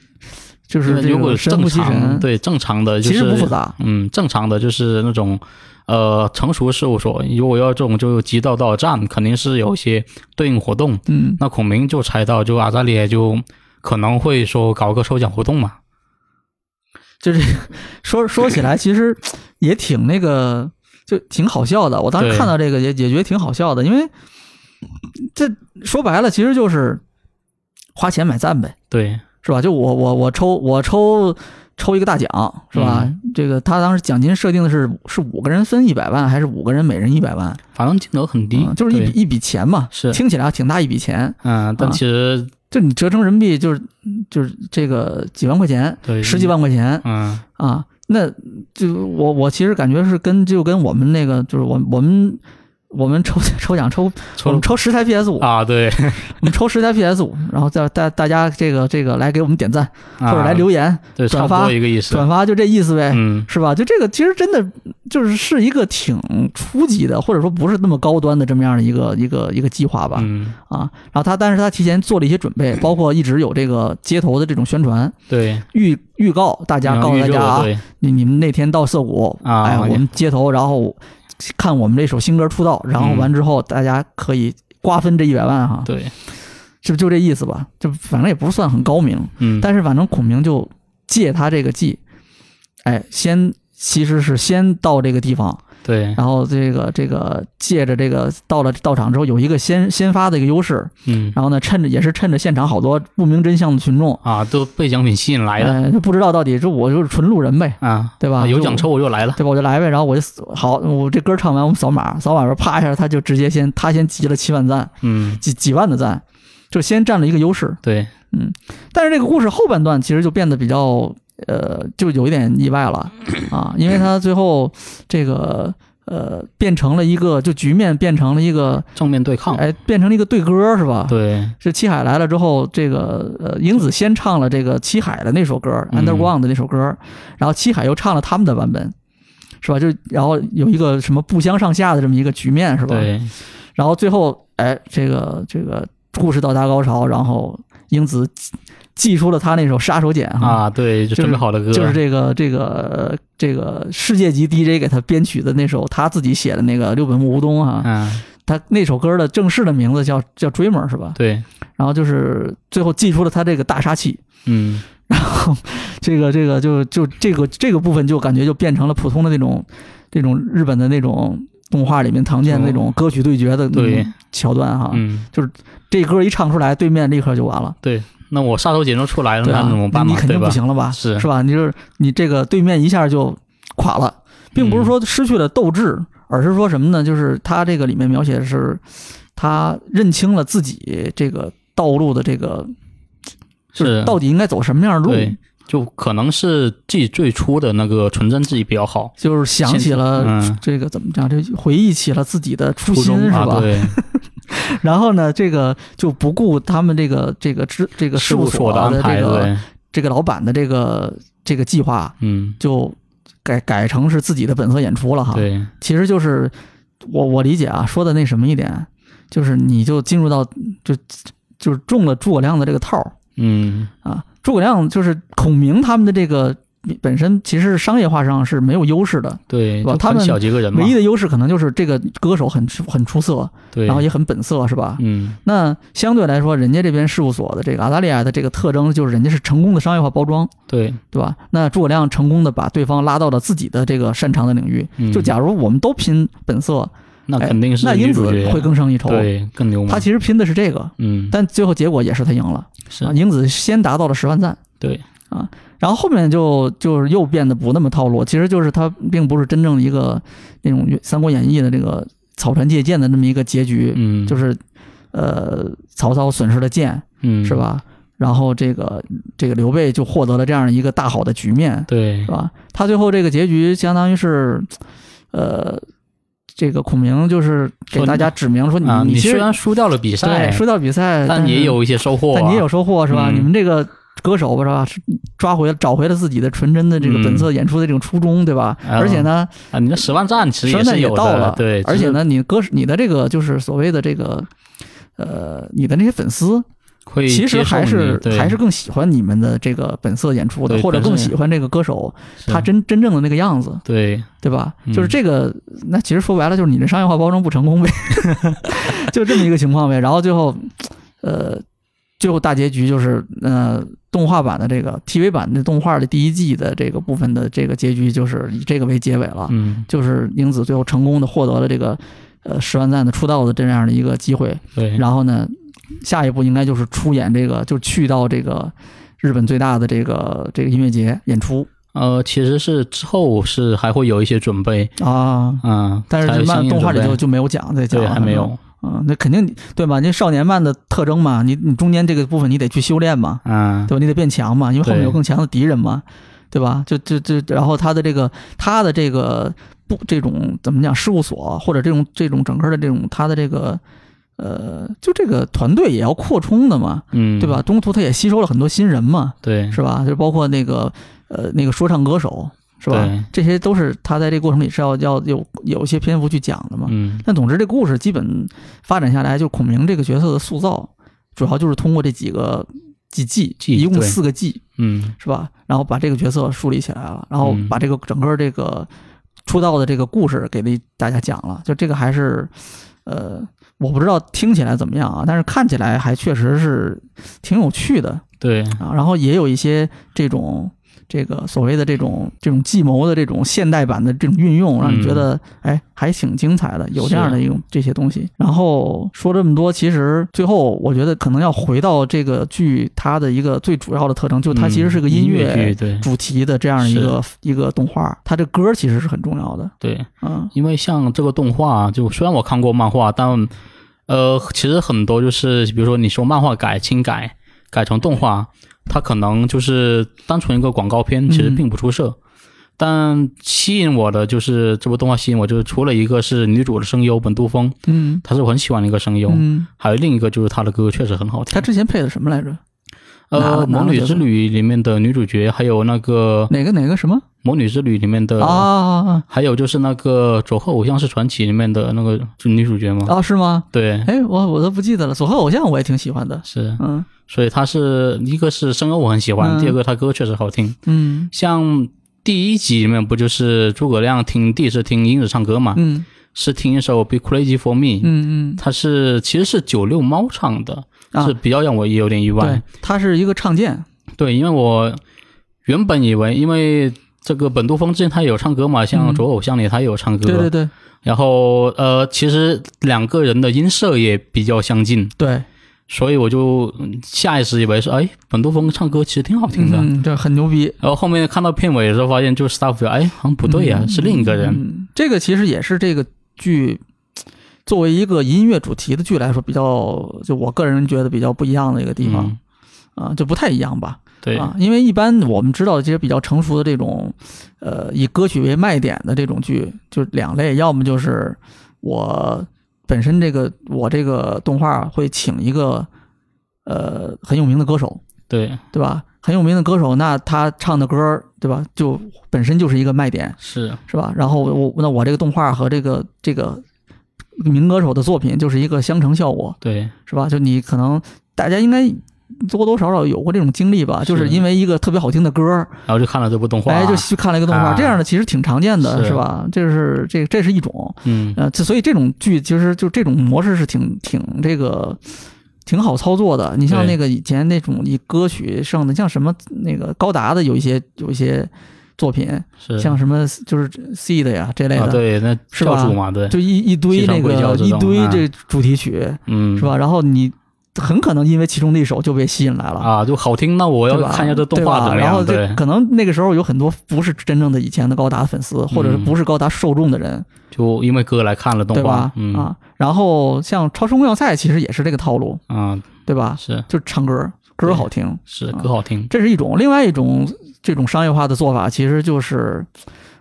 就是如果正常，对正常的就其实不复杂。嗯，正常的就是那种呃成熟事务所，如果要这种就集到多少站，肯定是有一些对应活动。嗯，那孔明就猜到，就阿扎里就可能会说搞个抽奖活动嘛。就是说说起来，其实也挺那个，就挺好笑的。我当时看到这个也也觉得挺好笑的，因为这说白了，其实就是花钱买赞呗，对，是吧？就我我我抽我抽抽一个大奖，是吧？嗯这个他当时奖金设定的是是五个人分一百万，还是五个人每人一百万？反正金额很低，嗯就是一笔一笔钱嘛，是听起来挺大一笔钱。嗯，但啊其实就你折成人民币就是就是这个几万块钱，对十几万块钱嗯啊，那就我我其实感觉是跟就跟我们那个就是我我们我们抽抽奖抽我 [LAUGHS] 抽们抽十台 PS 五、啊，对，我们抽十台 PS [LAUGHS] 五，然后再大大家这个这个来给我们点赞或或者来留言对，转发一个意思。转发，就这意思呗。嗯，是吧？就这个其实真的就是是一个挺初级的，或者说不是那么高端的这么样的一个一个一个计划吧。嗯，啊，然后他但是他提前做了一些准备，包括一直有这个街头的这种宣传对，预预告，大家告诉大家啊，对，你你们那天到涩谷，啊哎，我们街头，然后看我们这首新歌出道，然后完之后大家可以瓜分这一百万哈，对，是不是就这意思吧？就反正也不算很高明，嗯，但是反正孔明就借他这个计，哎，先其实是先到这个地方，对，然后这个这个借着这个到了到场之后有一个先先发的一个优势，嗯。然后呢趁着也是趁着现场好多不明真相的群众，啊，都被奖品吸引来的。哎，就不知道到底是我就是纯路人呗，啊，对吧？就有奖抽我就来了。对吧？我就来呗，然后我就好，我这歌唱完，我们扫码，扫码时候啪一下，他就直接先他先集了七万赞，嗯，几几万的赞，就先占了一个优势。对，嗯但是这个故事后半段其实就变得比较呃，就有一点意外了 [CLEARS THROAT] 啊，因为他最后这个呃变成了一个，就局面变成了一个，正面对抗。哎，变成了一个对歌是吧？。对，是七海来了之后，这个呃，英子先唱了这个七海的那首歌《嗯 Underground》的那首歌，然后七海又唱了他们的版本，是吧？就然后有一个什么不相上下的这么一个局面，是吧？对，然后最后，哎，这个这个故事到达高潮，然后英子祭祭出了他那首杀手锏哈，啊，对，就准备好的歌，就是这个这个这个世界级 DJ 给他编曲的那首他自己写的那个六本木无冬啊，嗯，他那首歌的正式的名字叫叫 Dreamer 是吧？对，然后就是最后祭出了他这个大杀器，嗯，然后这个这个就就这个这个部分就感觉就变成了普通的那种这种日本的那种动画里面常见的那种歌曲对决的那种桥段哈，嗯，就是这歌一唱出来，对面立刻就完了。对。那我杀手锏都出来了，那怎么办嘛？你肯定不行了吧？是是吧？你就是你这个对面一下就垮了，并不是说失去了斗志，而是说什么呢？就是他这个里面描写的是他认清了自己这个道路的这个，就是是到底应该走什么样的路，对，就可能是自己最初的那个纯真自己比较好，就是想起了嗯这个怎么讲，这回忆起了自己的初心是吧？对，[LAUGHS] 然后呢，这个就不顾他们这个这个知这个事事务务所所的这个对，这个老板的这个这个计划，嗯，就改改成是自己的本色演出了哈。对，其实就是我我理解啊，说的那什么一点，就是你就进入到就就是中了诸葛亮的这个套儿嗯，啊。诸葛亮就是孔明他们的这个本身其实商业化上是没有优势的，对，吧？他们小几个人，唯一的优势可能就是这个歌手很出很出色，对，然后也很本色，是吧？嗯，那相对来说，人家这边事务所的这个澳大利亚的这个特征就是人家是成功的商业化包装，对，对吧？那诸葛亮成功的把对方拉到了自己的这个擅长的领域。嗯。就假如我们都拼本色，哎那肯定是那英子会更胜一筹。对更牛，他其实拼的是这个，嗯。但最后结果也是他赢了。是。啊。英子先达到了十万赞，对，然后后面就就是又变得不那么套路，其实就是他并不是真正的一个那种《三国演义》的这个草船借箭的那么一个结局，嗯，就是呃曹操损失了箭，嗯是？吧？然后这个这个刘备就获得了这样一个大好的局面，对是，吧？他最后这个结局相当于是，呃，这个孔明就是给大家指明说你、啊，你虽然输掉了比赛对，输掉比赛，是但也有一些收获啊，但你也有收获是吧？嗯你们这个歌手是吧，是抓回找回了自己的纯真的这个本色演出的这种初衷，对吧？嗯而且呢，啊，你的十万赞其实也是有也到了，对，而且呢，你歌你的这个就是所谓的这个。呃，你的那些粉丝会其实还是还是更喜欢你们的这个本色演出的，或者更喜欢这个歌手他真真正的那个样子，对对吧？嗯就是这个，那其实说白了就是你的商业化包装不成功呗，[LAUGHS] 就这么一个情况呗。然后最后，呃，最后大结局就是呃动画版的这个 TV 版的动画的第一季的这个部分的这个结局就是以这个为结尾了，嗯，就是英子最后成功的获得了这个呃十万赞的出道的这样的一个机会，对，然后呢，下一步应该就是出演这个，就去到这个日本最大的这个这个音乐节演出。呃，其实是之后是还会有一些准备，啊。嗯，但是漫动画里就就没有讲这讲对，还没有，嗯，那肯定对吧？你少年漫的特征嘛，你你中间这个部分你得去修炼嘛，嗯，对吧？你得变强嘛，因为后面有更强的敌人嘛，对吧？就就就然后他的这个他的这个不这种怎么讲事务所或者这种这种整个的这种他的这个呃，就这个团队也要扩充的嘛，嗯，对吧？？中途他也吸收了很多新人嘛，对，是吧？就包括那个呃那个说唱歌手，是吧？这些都是他在这个过程里是要要有有一些篇幅去讲的嘛。嗯，但总之，这故事基本发展下来，就孔明这个角色的塑造，主要就是通过这几个几季，季一共四个季，嗯，是吧？然后把这个角色树立起来了，然后嗯把这个整个这个出道的这个故事给大大家讲了。就这个还是，呃，我不知道听起来怎么样啊，但是看起来还确实是挺有趣的对，啊。然后也有一些这种。这个所谓的这种这种计谋的这种现代版的这种运用，让你觉得哎还挺精彩的，有这样的一种这些东西。然后说这么多，其实最后我觉得可能要回到这个剧它的一个最主要的特征，就它其实是个嗯音乐剧，主题的这样一个一个动画，它这歌其实是很重要的。对，嗯。因为像这个动画，就虽然我看过漫画，但呃，其实很多就是比如说你说漫画改轻改改成动画，它可能就是单纯一个广告片，其实嗯并不出色。但吸引我的就是这部动画吸引我，就是除了一个是女主的声优本渡风，嗯她是我很喜欢的一个声优，嗯，还有另一个就是她的歌确实很好听他。之前配的什么来着？哪呃，《魔女之旅》里面的女主角，还有那个《哪个哪个什么魔女之旅》里面的啊啊还有就是那个《佐贺偶像是传奇》里面的那个就女主角吗，啊啊！是吗？对，哎，我我都不记得了。佐贺偶像我也挺喜欢的。是，嗯。所以他是一个是声优我很喜欢，嗯。第二个他歌确实好听。嗯。像第一集里面不就是诸葛亮听第一次听英子唱歌嘛，嗯。是听一首《Be Crazy for Me》，嗯嗯。它是其实是九六猫唱的，啊是，比较让我也有点意对外。，他是一个唱见。对，因为我原本以为因为。这个本杜峰之前他有唱歌嘛，像嗯《左偶像》里他也有唱歌，对对对然后呃，其实两个人的音色也比较相近，对，所以我就嗯下意识以为是，哎，本杜峰唱歌其实挺好听的。嗯，这很牛逼。然后后面看到片尾的时候，发现就是 staff，哎，好像不对呀、嗯是另一个人。嗯，这个其实也是这个剧作为一个音乐主题的剧来说，比较就我个人觉得比较不一样的一个地方嗯、啊，就不太一样吧。对，啊，因为一般我们知道这些比较成熟的这种，呃，以歌曲为卖点的这种剧，就两类，要么就是我本身这个我这个动画会请一个呃很有名的歌手，对，对吧？很有名的歌手，那他唱的歌，对吧？就本身就是一个卖点，是，是吧？然后我那我这个动画和这个这个民歌手的作品就是一个相乘效果，对，是吧？就你可能大家应该多多少少有过这种经历吧，就是因为一个特别好听的歌，然后就看了这部动画，哎，就去看了一个动画，啊这样的其实挺常见的，是是吧？这是这这是一种，嗯，呃，这所以这种剧其实就这种模式是挺挺这个。挺好操作的，你像那个以前那种以歌曲上的，像什么那个高达的有一些有一些作品，是。像什么就是 C 的呀这类啊，的，对，那是吧？对，就一一堆那个一堆这主题曲，嗯，是吧？然后你很可能因为其中的一首就被吸引来了。啊，就好听，那我要看一下这动画怎么样，对然后对。这，可能那个时候有很多不是真正的以前的高达粉丝，或者不是高达受众的人，就因为歌来看了动画对吧？，嗯。啊，然后像超时空要塞其实也是这个套路，啊，对吧？是。就唱歌，歌好听，是啊歌好听，这是一种；另外一种这种商业化的做法，其实就是，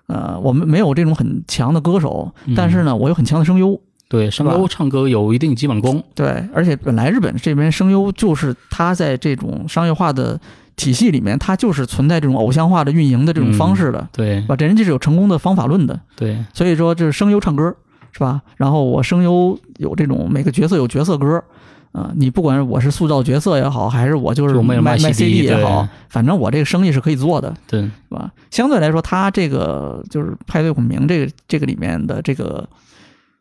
呃，我们没有这种很强的歌手，嗯但是呢，我有很强的声优。对，声优唱歌有一定基本功，对，而且本来日本这边声优就是他在这种商业化的体系里面，它就是存在这种偶像化的运营的这种方式的，对是吧？这人家是有成功的方法论的，对，所以说就是声优唱歌是吧？然后我声优有这种每个角色有角色歌。啊、你不管我是塑造角色也好，还是我就是卖卖卖 CD 也好，反正我这个生意是可以做的，对，是吧？相对来说，他这个就是派对孔明这个这个里面的这个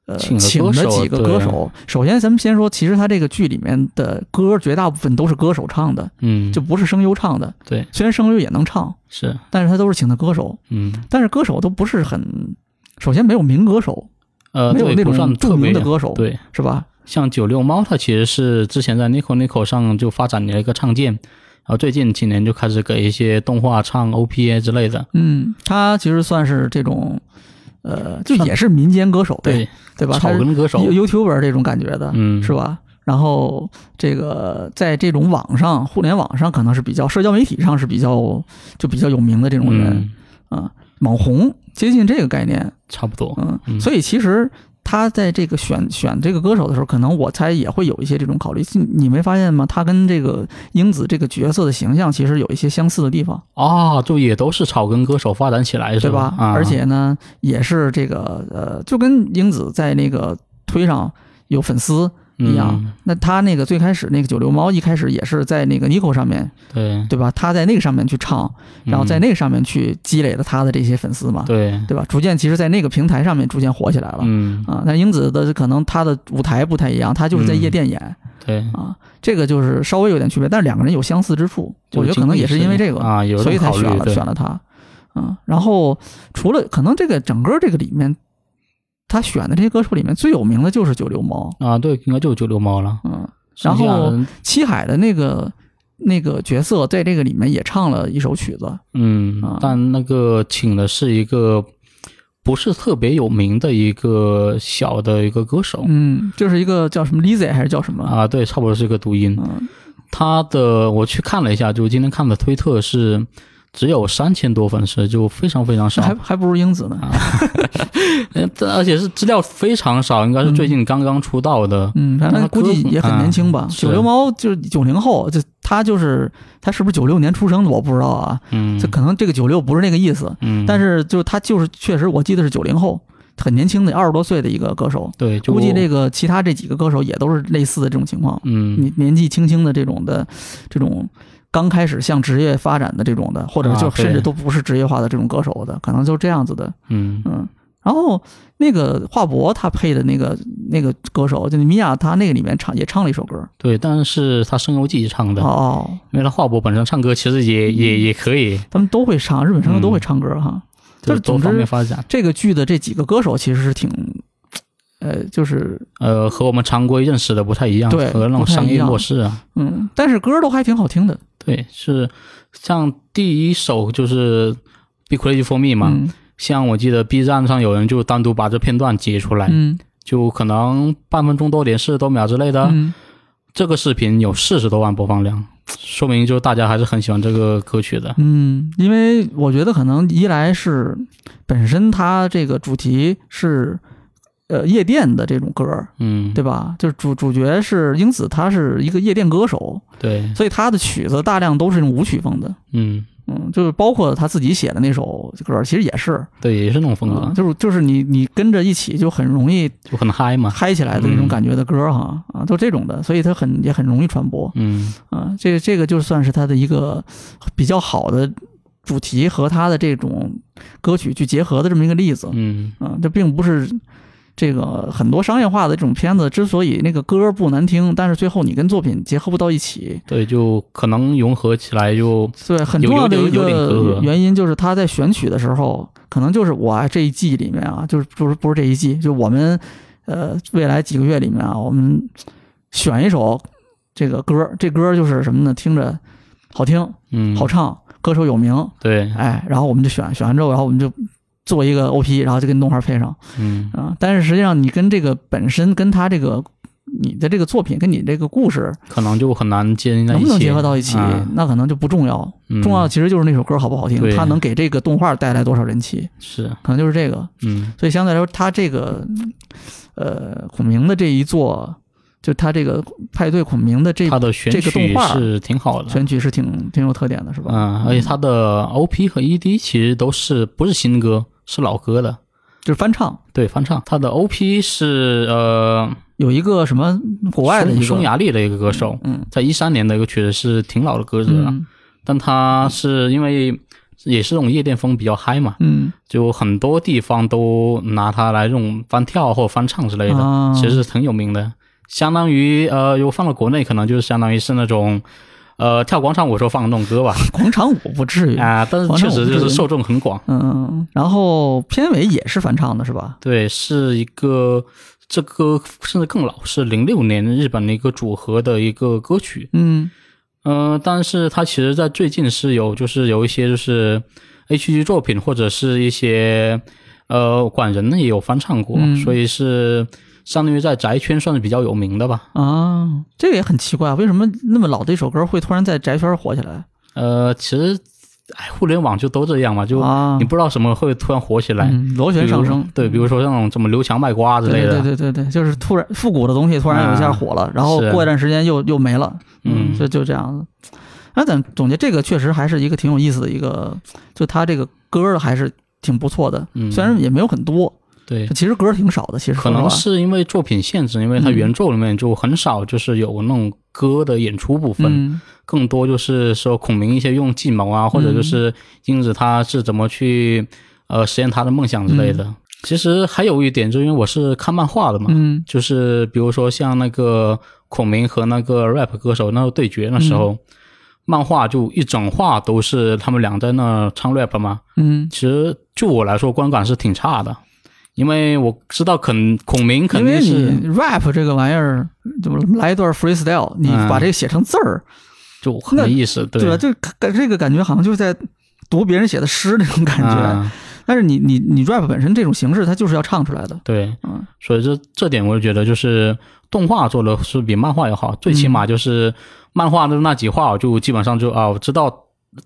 呃请请的了几个歌手。首先，咱们先说，其实他这个剧里面的歌绝大部分都是歌手唱的，嗯，就不是声优唱的。对，虽然声优也能唱，是，但是他都是请的歌手，嗯，但是歌手都不是很，首先没有名歌手，呃，没有那种著名的歌手，对，是吧？像九六猫，它其实是之前在 Nico Nico 上就发展了一个唱键，然后最近几年就开始给一些动画唱 OPA 之类的。嗯，他其实算是这种，呃，就也是民间歌手呗，对，对吧？草根歌手，You- YouTuber 这种感觉的，嗯，是吧？然后这个在这种网上、互联网上，可能是比较社交媒体上是比较就比较有名的这种人嗯，啊、网红接近这个概念，差不多。嗯，嗯所以其实他在这个选选这个歌手的时候，可能我猜也会有一些这种考虑。你你没发现吗？他跟这个英子这个角色的形象其实有一些相似的地方，啊，就也都是草根歌手发展起来，是对吧？啊、而且呢，也是这个呃，就跟英子在那个推上有粉丝一样。嗯那他那个最开始那个九流猫一开始也是在那个 Nico 上面，对，对吧？他在那个上面去唱，然后在嗯那个上面去积累了他的这些粉丝嘛，对，对吧？逐渐其实，在那个平台上面逐渐火起来了。嗯，啊，那英子的可能他的舞台不太一样，他就是在夜店演、对，啊，这个就是稍微有点区别，但是两个人有相似之处，我觉得可能也是因为这个，啊，有所以才选了选了他。嗯，然后除了可能这个整个这个里面，他选的这些歌手里面最有名的就是九流猫，啊，对，应该就是九流猫了。嗯，然后七海的那个那个角色在这个里面也唱了一首曲子，嗯啊，但那个请的是一个不是特别有名的一个小的一个歌手嗯，就是一个叫什么 Lizzy 还是叫什么？啊，对，差不多是一个读音。嗯，他的我去看了一下，就今天看的推特是只有三千多粉丝，就非常非常少还。还不如英子呢。[LAUGHS] 呃这而且是资料非常少，应该是最近刚刚出道的。嗯，反正那估计也很年轻吧九流猫就是九零后，就他就是他是不是九六年出生的，我不知道啊。嗯，这可能这个九六不是那个意思，嗯，但是就是他就是确实我记得是九零后，很年轻的二十多岁的一个歌手。对，就估计这个其他这几个歌手也都是类似的这种情况，嗯年年纪轻轻的这种的，这种刚开始向职业发展的这种的，或者就甚至都不是职业化的这种歌手的，可能就这样子的。嗯。嗯，然后那个华博他配的那个那个歌手，就是米娅，他那个里面唱也唱了一首歌。对，但是他声优自己唱的，哦，因为他华博本身唱歌其实也也也可以，他们都会唱，日本声优都会唱歌哈。就是总之。这个剧的这几个歌手其实是挺，呃，就是呃，和我们常规认识的不太一样，对和那种商业模式啊，嗯，但是歌都还挺好听的对，是像第一首就是《Be Crazy for Me》嘛，嗯。像我记得 B 站上有人就单独把这片段截出来，嗯。就可能半分钟多点，四十多秒之类的，嗯。这个视频有四十多万播放量，说明就大家还是很喜欢这个歌曲的。嗯，因为我觉得可能一来是本身它这个主题是呃夜店的这种歌，嗯，对吧？就是主主角是英子，她是一个夜店歌手，对，所以她的曲子大量都是那种舞曲风的。嗯，嗯，就是包括他自己写的那首歌，其实也是，对，也是那种风格，啊，就是就是你你跟着一起就很容易就很嗨嘛。嗨起来的那种感觉的歌哈，啊，都这种的，所以它很也很容易传播嗯啊。这个这个就算是他的一个比较好的主题和他的这种歌曲去结合的这么一个例子嗯啊。这并不是这个很多商业化的这种片子之所以那个歌不难听，但是最后你跟作品结合不到一起，对，就可能融合起来就对，很重要的一个原因就是他在选曲的时候，可能就是我这一季里面啊，就是不是不是这一季，就我们呃未来几个月里面啊，我们选一首这个歌，这歌就是什么呢？听着好听、嗯。好唱，歌手有名，对，哎，然后我们就选，选完之后，然后我们就做一个 OP，然后就跟动画配上嗯啊。但是实际上，你跟这个本身跟他这个你的这个作品跟你这个故事可能就很难接在一起，能不能结合到一起，啊那可能就不重要。嗯重要的其实就是那首歌好不好听，它能给这个动画带来多少人气，是，可能就是这个。嗯所以相对来说，他这个呃孔明的这一座，就他这个派对孔明的这他的选这个动曲画是挺好的，选曲是挺挺有特点的，是吧？嗯，而且他的 OP 和 ED 其实都是不是新歌，是老歌的，就是翻唱，对，翻唱。他的 OP 是呃有一个什么国外匈匈牙利的一个歌手，嗯在一三年的一个曲子是挺老的歌子了，嗯但他是因为也是这种夜店风比较嗨嘛，嗯就很多地方都拿它来这种翻跳或者翻唱之类的，啊其实是很有名的。相当于呃，如果放到国内，可能就是相当于是那种呃跳广场舞时候放的那种歌吧，[LAUGHS] 广场舞不至于。啊，但是确实就是受众很广。嗯，然后片尾也是翻唱的是吧？对，是一个这个甚至更老，是零六年日本的一个组合的一个歌曲。嗯嗯、但是它其实在最近是有就是有一些就是 H G 作品或者是一些呃管人呢也有翻唱过，嗯所以是相当于在宅圈算是比较有名的吧。啊，这个也很奇怪，为什么那么老的一首歌会突然在宅圈火起来？呃，其实哎，互联网就都这样嘛，就啊你，不知道什么会突然火起来。嗯，螺旋上升，对，比如说像什么刘强卖瓜之类的，对对对对对，就是突然复古的东西突然有一下火了，然后过一段时间又又没了，嗯就就这样子。那咱总结这个确实还是一个挺有意思的一个，就他这个歌还是挺不错的，嗯虽然也没有很多，对，其实歌儿挺少的，其实可能是因为作品限制，因为它嗯。原作里面就很少就是有那种歌的演出部分，嗯。更多就是说孔明一些用计谋啊，或者就是英子他是怎么去呃实现他的梦想之类的。其实还有一点，就因为我是看漫画的嘛，嗯。就是比如说像那个孔明和那个 rap 歌手那个对决那时候，漫画就一整话都是他们俩在那唱 rap 嘛。嗯，其实就我来说，观感是挺差的，因为我知道肯孔明肯因为定是你 rap 这个玩意儿，就来一段 freestyle，你嗯把这个写成字儿，就很那没意思，对吧？就感这个感觉好像就是在读别人写的诗那种感觉。嗯但是你你你 rap 本身这种形式，它就是要唱出来的。对，嗯所以这这点我就觉得就是动画做的是比漫画要好，最起码就是漫画的那几话，我就基本上就啊，我知道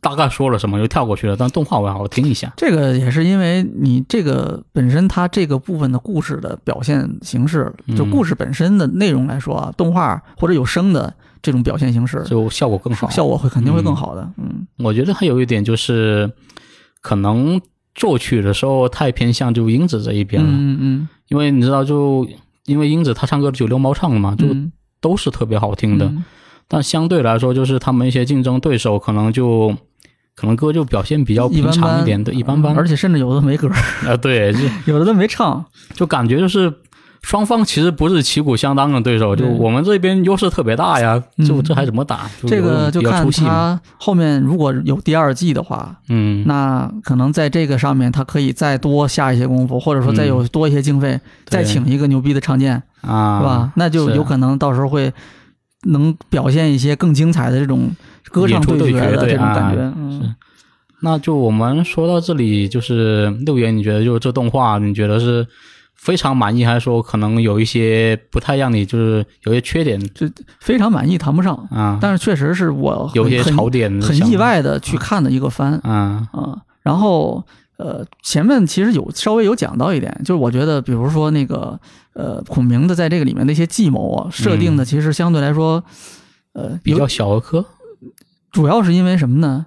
大概说了什么又跳过去了，但动画我要好好听一下。这个也是因为你这个本身它这个部分的故事的表现形式，就嗯故事本身的内容来说啊，动画或者有声的这种表现形式，就效果更好。效果会肯定会更好的。嗯我觉得还有一点就是，可能作曲的时候太偏向就英子这一边了，嗯嗯因为你知道就。因为英子她唱歌九六猫唱的嘛，就嗯，都是特别好听的。嗯但相对来说，就是他们一些竞争对手可能就可能歌就表现比较平一般般常一点，对，一般般。而且甚至有的没歌，啊、对，就 [LAUGHS] 有的都没唱。就感觉就是双方其实不是旗鼓相当的对手，就我们这边优势特别大呀，嗯就这还怎么打？就这个就看。他后面如果有第二季的话，嗯，那可能在这个上面他可以再多下一些功夫，或者说再有多一些经费，再请一个牛逼的唱见，啊，是吧？那就有可能到时候会能表现一些更精彩的这种歌唱对决的这种感觉。是嗯，那就我们说到这里，就是六爷，你觉得就是这动画，你觉得是非常满意，还是说可能有一些不太让你就是有些缺点就非常满意谈不上，啊？但是确实是我有一些槽点，很意。外的去看的一个番啊，啊。然后呃，前面其实有稍微有讲到一点，就是我觉得，比如说那个呃，孔明的在这个里面的一些计谋啊，设定的其实相对来说，呃，比较小儿科。主要是因为什么呢？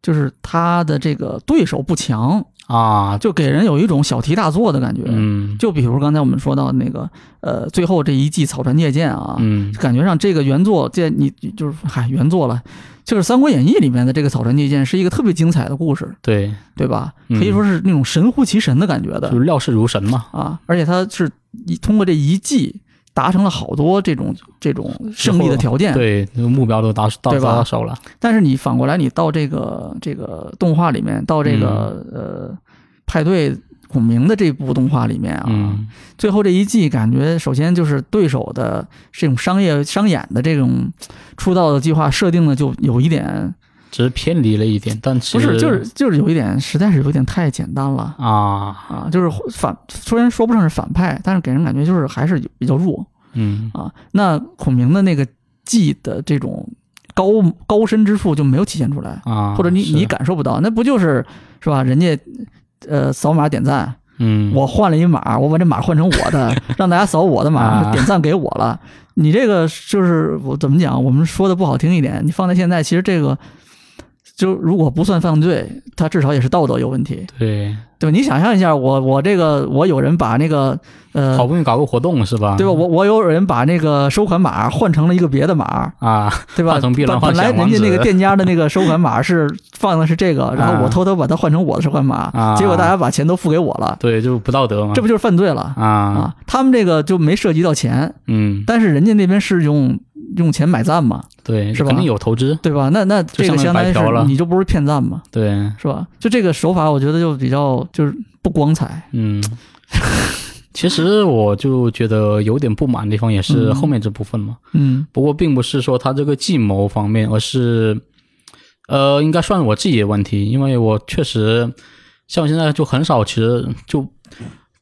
就是他的这个对手不强，啊，就给人有一种小题大做的感觉。嗯就比如刚才我们说到那个呃，最后这一季草船借箭啊，嗯感觉上这个原作这你就是嗨原作了，就是《三国演义》里面的这个草船借箭是一个特别精彩的故事，对，对吧？嗯可以说是那种神乎其神的感觉的就是料事如神嘛。啊，而且他是通过这一季达成了好多这种这种胜利的条件。对，那个目标都达达到手了。但是你反过来，你到这个这个动画里面，到这个、嗯呃派对孔明的这部动画里面啊，嗯最后这一季感觉首先就是对手的这种商业商演的这种出道的计划设定的就有一点只是偏离了一点，但其实不是就是就是有一点实在是有点太简单了啊，啊，就是反虽然说不上是反派，但是给人感觉就是还是比较弱嗯啊。那孔明的那个技的这种高高深之处就没有体现出来。啊，或者你你感受不到，那不就是是吧？人家呃扫码点赞，嗯我换了一码，我把这码换成我的，[LAUGHS] 让大家扫我的码，啊点赞给我了。你这个就是我怎么讲？我们说的不好听一点，你放在现在，其实这个就如果不算犯罪，他至少也是道德有问题，对，对吧？你想象一下，我我这个我有人把那个呃好不容易搞个活动是吧？对吧？我我有人把那个收款码换成了一个别的码，啊，对吧？本本来人家那个店家的那个收款码是放的是这个，然后我偷偷把它换成我的收款码，啊结果大家把钱都付给我了，对，就不道德嘛。这不就是犯罪了啊，啊？他们这个就没涉及到钱，嗯，但是人家那边是用用钱买赞嘛，对，是吧？肯定有投资，对吧？那那这个就相相当于白嫖了。是你就不是骗赞嘛，对，是吧？就这个手法，我觉得就比较就是不光彩。嗯。[LAUGHS] 其实我就觉得有点不满的地方也是嗯。后面这部分嘛，嗯。不过并不是说他这个计谋方面，而是，呃，应该算我自己的问题，因为我确实像我现在就很少，其实就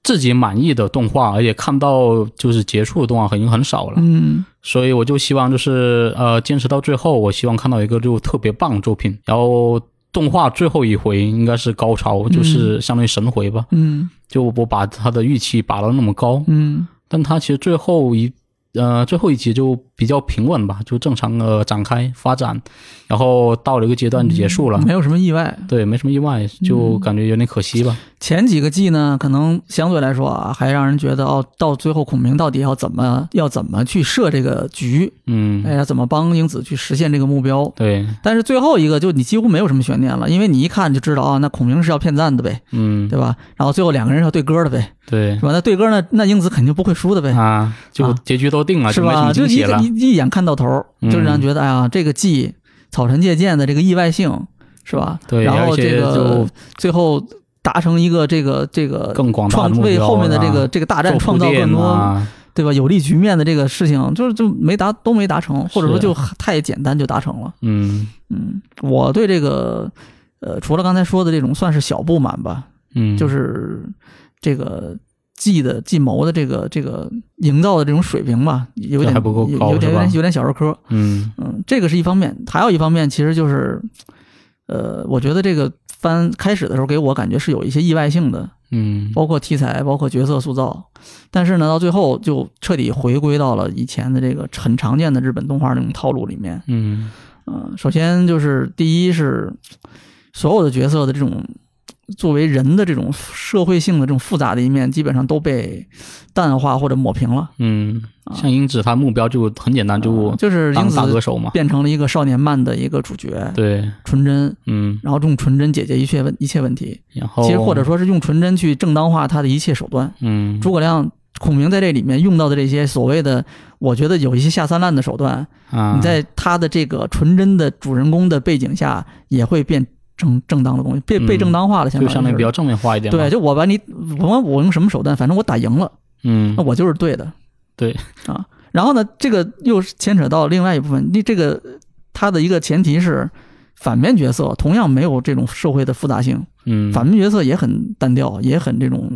自己满意的动画，而且看到就是结束的动画已经很少了，嗯所以我就希望就是呃坚持到最后，我希望看到一个就特别棒的作品，然后动画最后一回应该是高潮，就是相当于神回吧，嗯。就我把他的预期拔到那么高，嗯。但他其实最后一呃最后一集就比较平稳吧，就正常的展开发展，然后到了一个阶段就结束了。没有什么意外。对，没什么意外，就感觉有点可惜吧。前几个季呢，可能相对来说啊，还让人觉得哦，到最后孔明到底要怎么要怎么去设这个局，嗯，哎呀，怎么帮英子去实现这个目标？对，但是最后一个就你几乎没有什么悬念了，因为你一看就知道啊，那孔明是要骗赞的呗，嗯，对吧？然后最后两个人要对歌的呗，对是吧？那对歌呢，那英子肯定不会输的呗，啊，就啊结局都定了，是吧？就一惊喜了。一一眼看到头，嗯就让人觉得哎呀，这个季草船借箭的这个意外性是吧？对然后这个就最后达成一个这个这个更广大创的为后面的这啊个这个大战创造更多啊，对吧？有利局面的这个事情，就是就没达都没达成，或者说就太简单就达成了。嗯嗯，我对这个呃，除了刚才说的这种算是小不满吧，嗯，就是这个计的计谋的这个这个营造的这种水平吧，有点还不够有高有点有点有点小儿科。嗯嗯，这个是一方面，还有一方面其实就是，呃，我觉得这个番开始的时候给我感觉是有一些意外性的，嗯包括题材，包括角色塑造，但是呢，到最后就彻底回归到了以前的这个很常见的日本动画那种套路里面。嗯嗯、首先就是第一是所有的角色的这种作为人的这种社会性的这种复杂的一面，基本上都被淡化或者抹平了。嗯，啊像英子她目标就很简单，就呃就是英当子大歌手嘛。变成了一个少年漫的一个主角，对，纯真，嗯，然后用纯真解决一切问一切问题。然后其实或者说是用纯真去正当化他的一切手段。嗯，诸葛亮、孔明在这里面用到的这些所谓的，我觉得有一些下三滥的手段，啊，你在他的这个纯真的主人公的背景下，也会变正正当的东西，被嗯被正当化了，相当于是就相对比较正面化一点。对，就我把你，我我用什么手段，反正我打赢了，嗯那我就是对的。对啊，然后呢，这个又牵扯到另外一部分，你这个它的一个前提是。反面角色同样没有这种社会的复杂性，嗯，反面角色也很单调，也很这种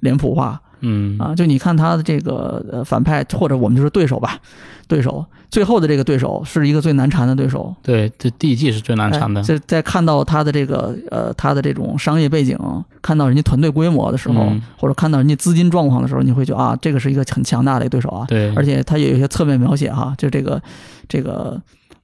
脸谱化，嗯啊，就你看他的这个呃反派，或者我们就是对手吧，对手最后的这个对手是一个最难缠的对手，对，这第一季是最难缠的哎。这在看到他的这个呃他的这种商业背景，看到人家团队规模的时候，嗯或者看到人家资金状况的时候，你会觉得啊，这个是一个很强大的一个对手啊，对，而且他也有一些侧面描写哈，就这个这个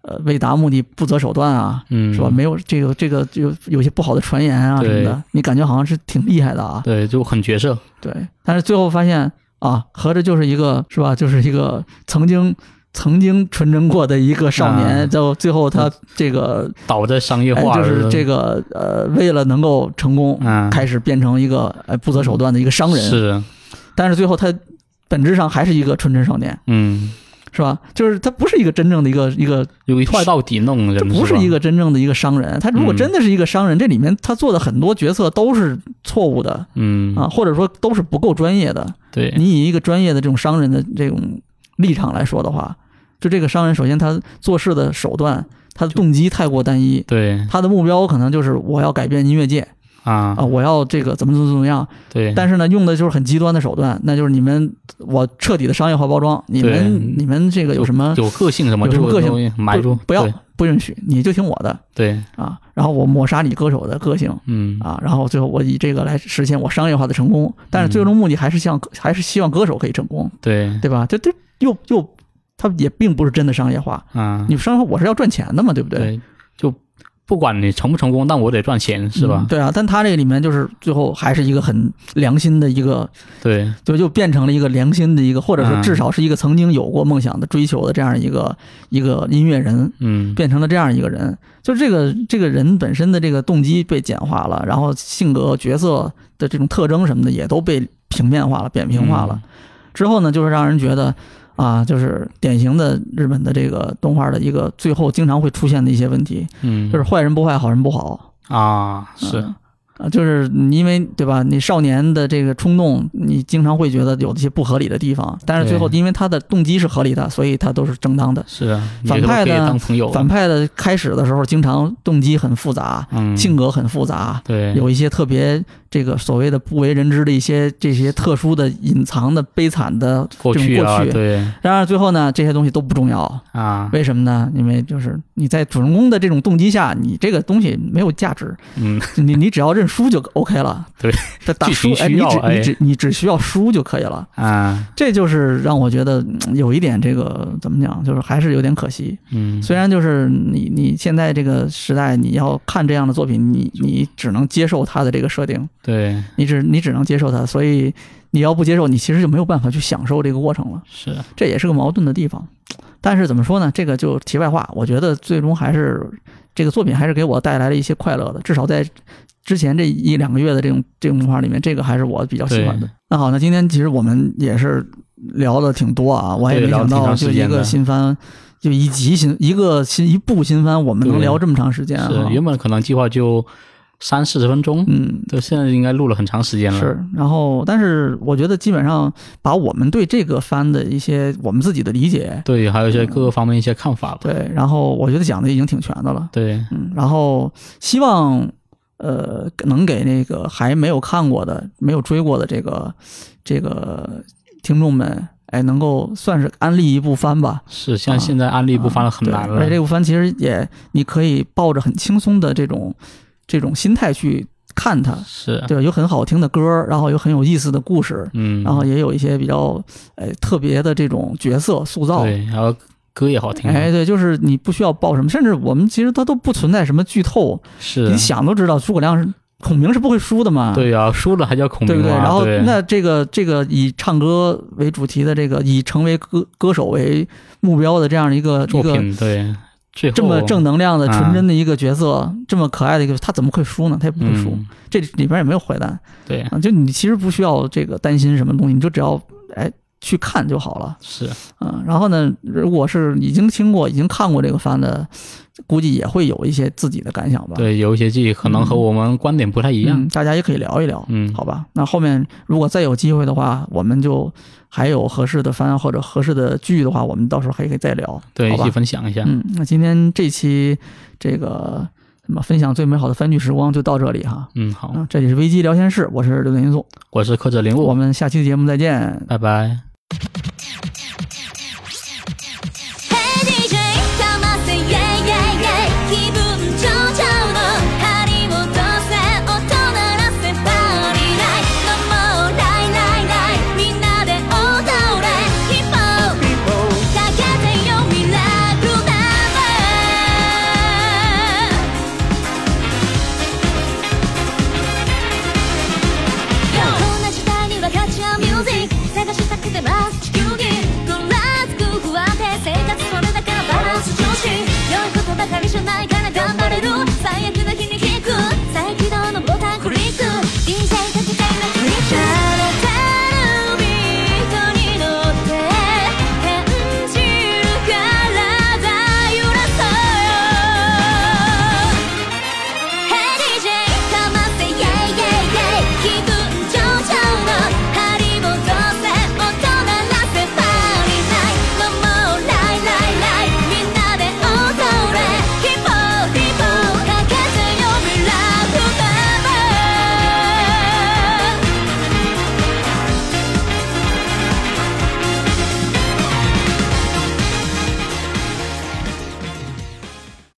呃为达目的不择手段啊，嗯，是吧？没有这个这个有有些不好的传言啊什么的，你感觉好像是挺厉害的啊，对，就很角色。对，但是最后发现啊，合着就是一个是吧？就是一个曾经曾经纯真过的一个少年，啊。到最后他这个、倒在商业哎、化，就是这个呃，为了能够成功，嗯，开始变成一个呃不择手段的一个商人，是，但是最后他本质上还是一个纯真少年，嗯，是吧？就是他不是一个真正的一个一个，有一坏到底那种人，这不是一个真正的一个商人。他如果嗯真的是一个商人，这里面他做的很多决策都是错误的嗯啊，或者说都是不够专业的。对，你以一个专业的这种商人的这种立场来说的话，就这个商人，首先他做事的手段，他的动机太过单一，对他的目标可能就是我要改变音乐界啊。啊，，我要这个怎么怎么怎么样，对，但是呢，用的就是很极端的手段，那就是你们我彻底的商业化包装，你们你们这个有什么有个性什么，有什么个性就会埋住不，要不允许，你就听我的对，啊，然后我抹杀你歌手的个性嗯。啊，然后最后我以这个来实现我商业化的成功，但是最终目的还是希望还是希望歌手可以成功，对。对吧？这这又又，他也并不是真的商业化。啊，你商业化我是要赚钱的嘛，对不对？对，就不管你成不成功，但我得赚钱，是吧嗯？对啊，但他这个里面就是最后还是一个很良心的一个，对，就就变成了一个良心的一个，或者说嗯至少是一个曾经有过梦想的追求的这样一个一个音乐人，嗯，变成了这样一个人。就这个这个人本身的这个动机被简化了，然后性格、角色的这种特征什么的也都被平面化了、扁平化了。之后呢，就是让人觉得啊，就是典型的日本的这个动画的一个最后经常会出现的一些问题，嗯，就是坏人不坏，好人不好。啊，是，嗯啊，就是因为对吧？你少年的这个冲动，你经常会觉得有一些不合理的地方，但是最后因为他的动机是合理的，所以他都是正当的。是啊，反派呢当朋友，反派的开始的时候，经常动机很复杂，嗯，性格很复杂，对，有一些特别这个所谓的不为人知的一些这些特殊的隐藏的悲惨的这种过去啊，过去。对然而最后呢，这些东西都不重要，啊，为什么呢？因为就是你在主人公的这种动机下，你这个东西没有价值，嗯，你你只要认输就 OK 了。对，这打剧情，输哎，需要哎你只你只你只需要书就可以了。啊，这就是让我觉得嗯有一点这个怎么讲，就是还是有点可惜。嗯，虽然就是你你现在这个时代，你要看这样的作品，你你只能接受它的这个设定，对，你只你只能接受它，所以你要不接受，你其实就没有办法去享受这个过程了。是，这也是个矛盾的地方。但是怎么说呢？这个就题外话，我觉得最终还是这个作品还是给我带来了一些快乐的，至少在之前这一两个月的这种这种动画里面，这个还是我比较喜欢的。那好，那今天其实我们也是聊的挺多啊，我也没想到就一个新番，就一集新一个新一部新番，我们能聊这么长时间啊。是，原本可能计划就三四十分钟，嗯，对，现在应该录了很长时间了，是，然后但是我觉得基本上把我们对这个番的一些我们自己的理解，对，还有一些各个方面一些看法吧，对，然后我觉得讲的已经挺全的了。对，嗯，然后希望呃能给那个还没有看过的、没有追过的这个这个听众们，哎，能够算是安利一部番吧。是，像现在安利一部番很难了而且，这部番其实也你可以抱着很轻松的这种这种心态去看它，是，对吧？有很好听的歌，然后有很有意思的故事，嗯，然后也有一些比较哎特别的这种角色塑造。对，然后歌也好听，哎，对，就是你不需要报什么，甚至我们其实它都不存在什么剧透，是你，想都知道诸葛亮是孔明是不会输的嘛，对呀，输了还叫孔明对不对？然后那这个这个以唱歌为主题的这个以成为歌歌手为目标的这样一个一个作品，对，这么正能量的啊纯真的一个角色，这么可爱的一个，他怎么会输呢？他也不会输，嗯，这里边也没有坏蛋。对，啊，就你其实不需要这个担心什么东西，你就只要哎去看就好了。是，嗯，然后呢，如果是已经听过、已经看过这个番的，估计也会有一些自己的感想吧。对，有一些记忆可能和我们观点不太一样，嗯，大家也可以聊一聊，嗯好吧？那后面如果再有机会的话，我们就还有合适的番或者合适的剧的话，我们到时候还可以再聊，对，一起？分享一下，嗯，那今天这期这个什么分享最美好的番剧时光就到这里哈。嗯，好，啊，这里是危机聊天室，我是刘点因素，我是柯哲林我，们下期节目再见。拜拜。you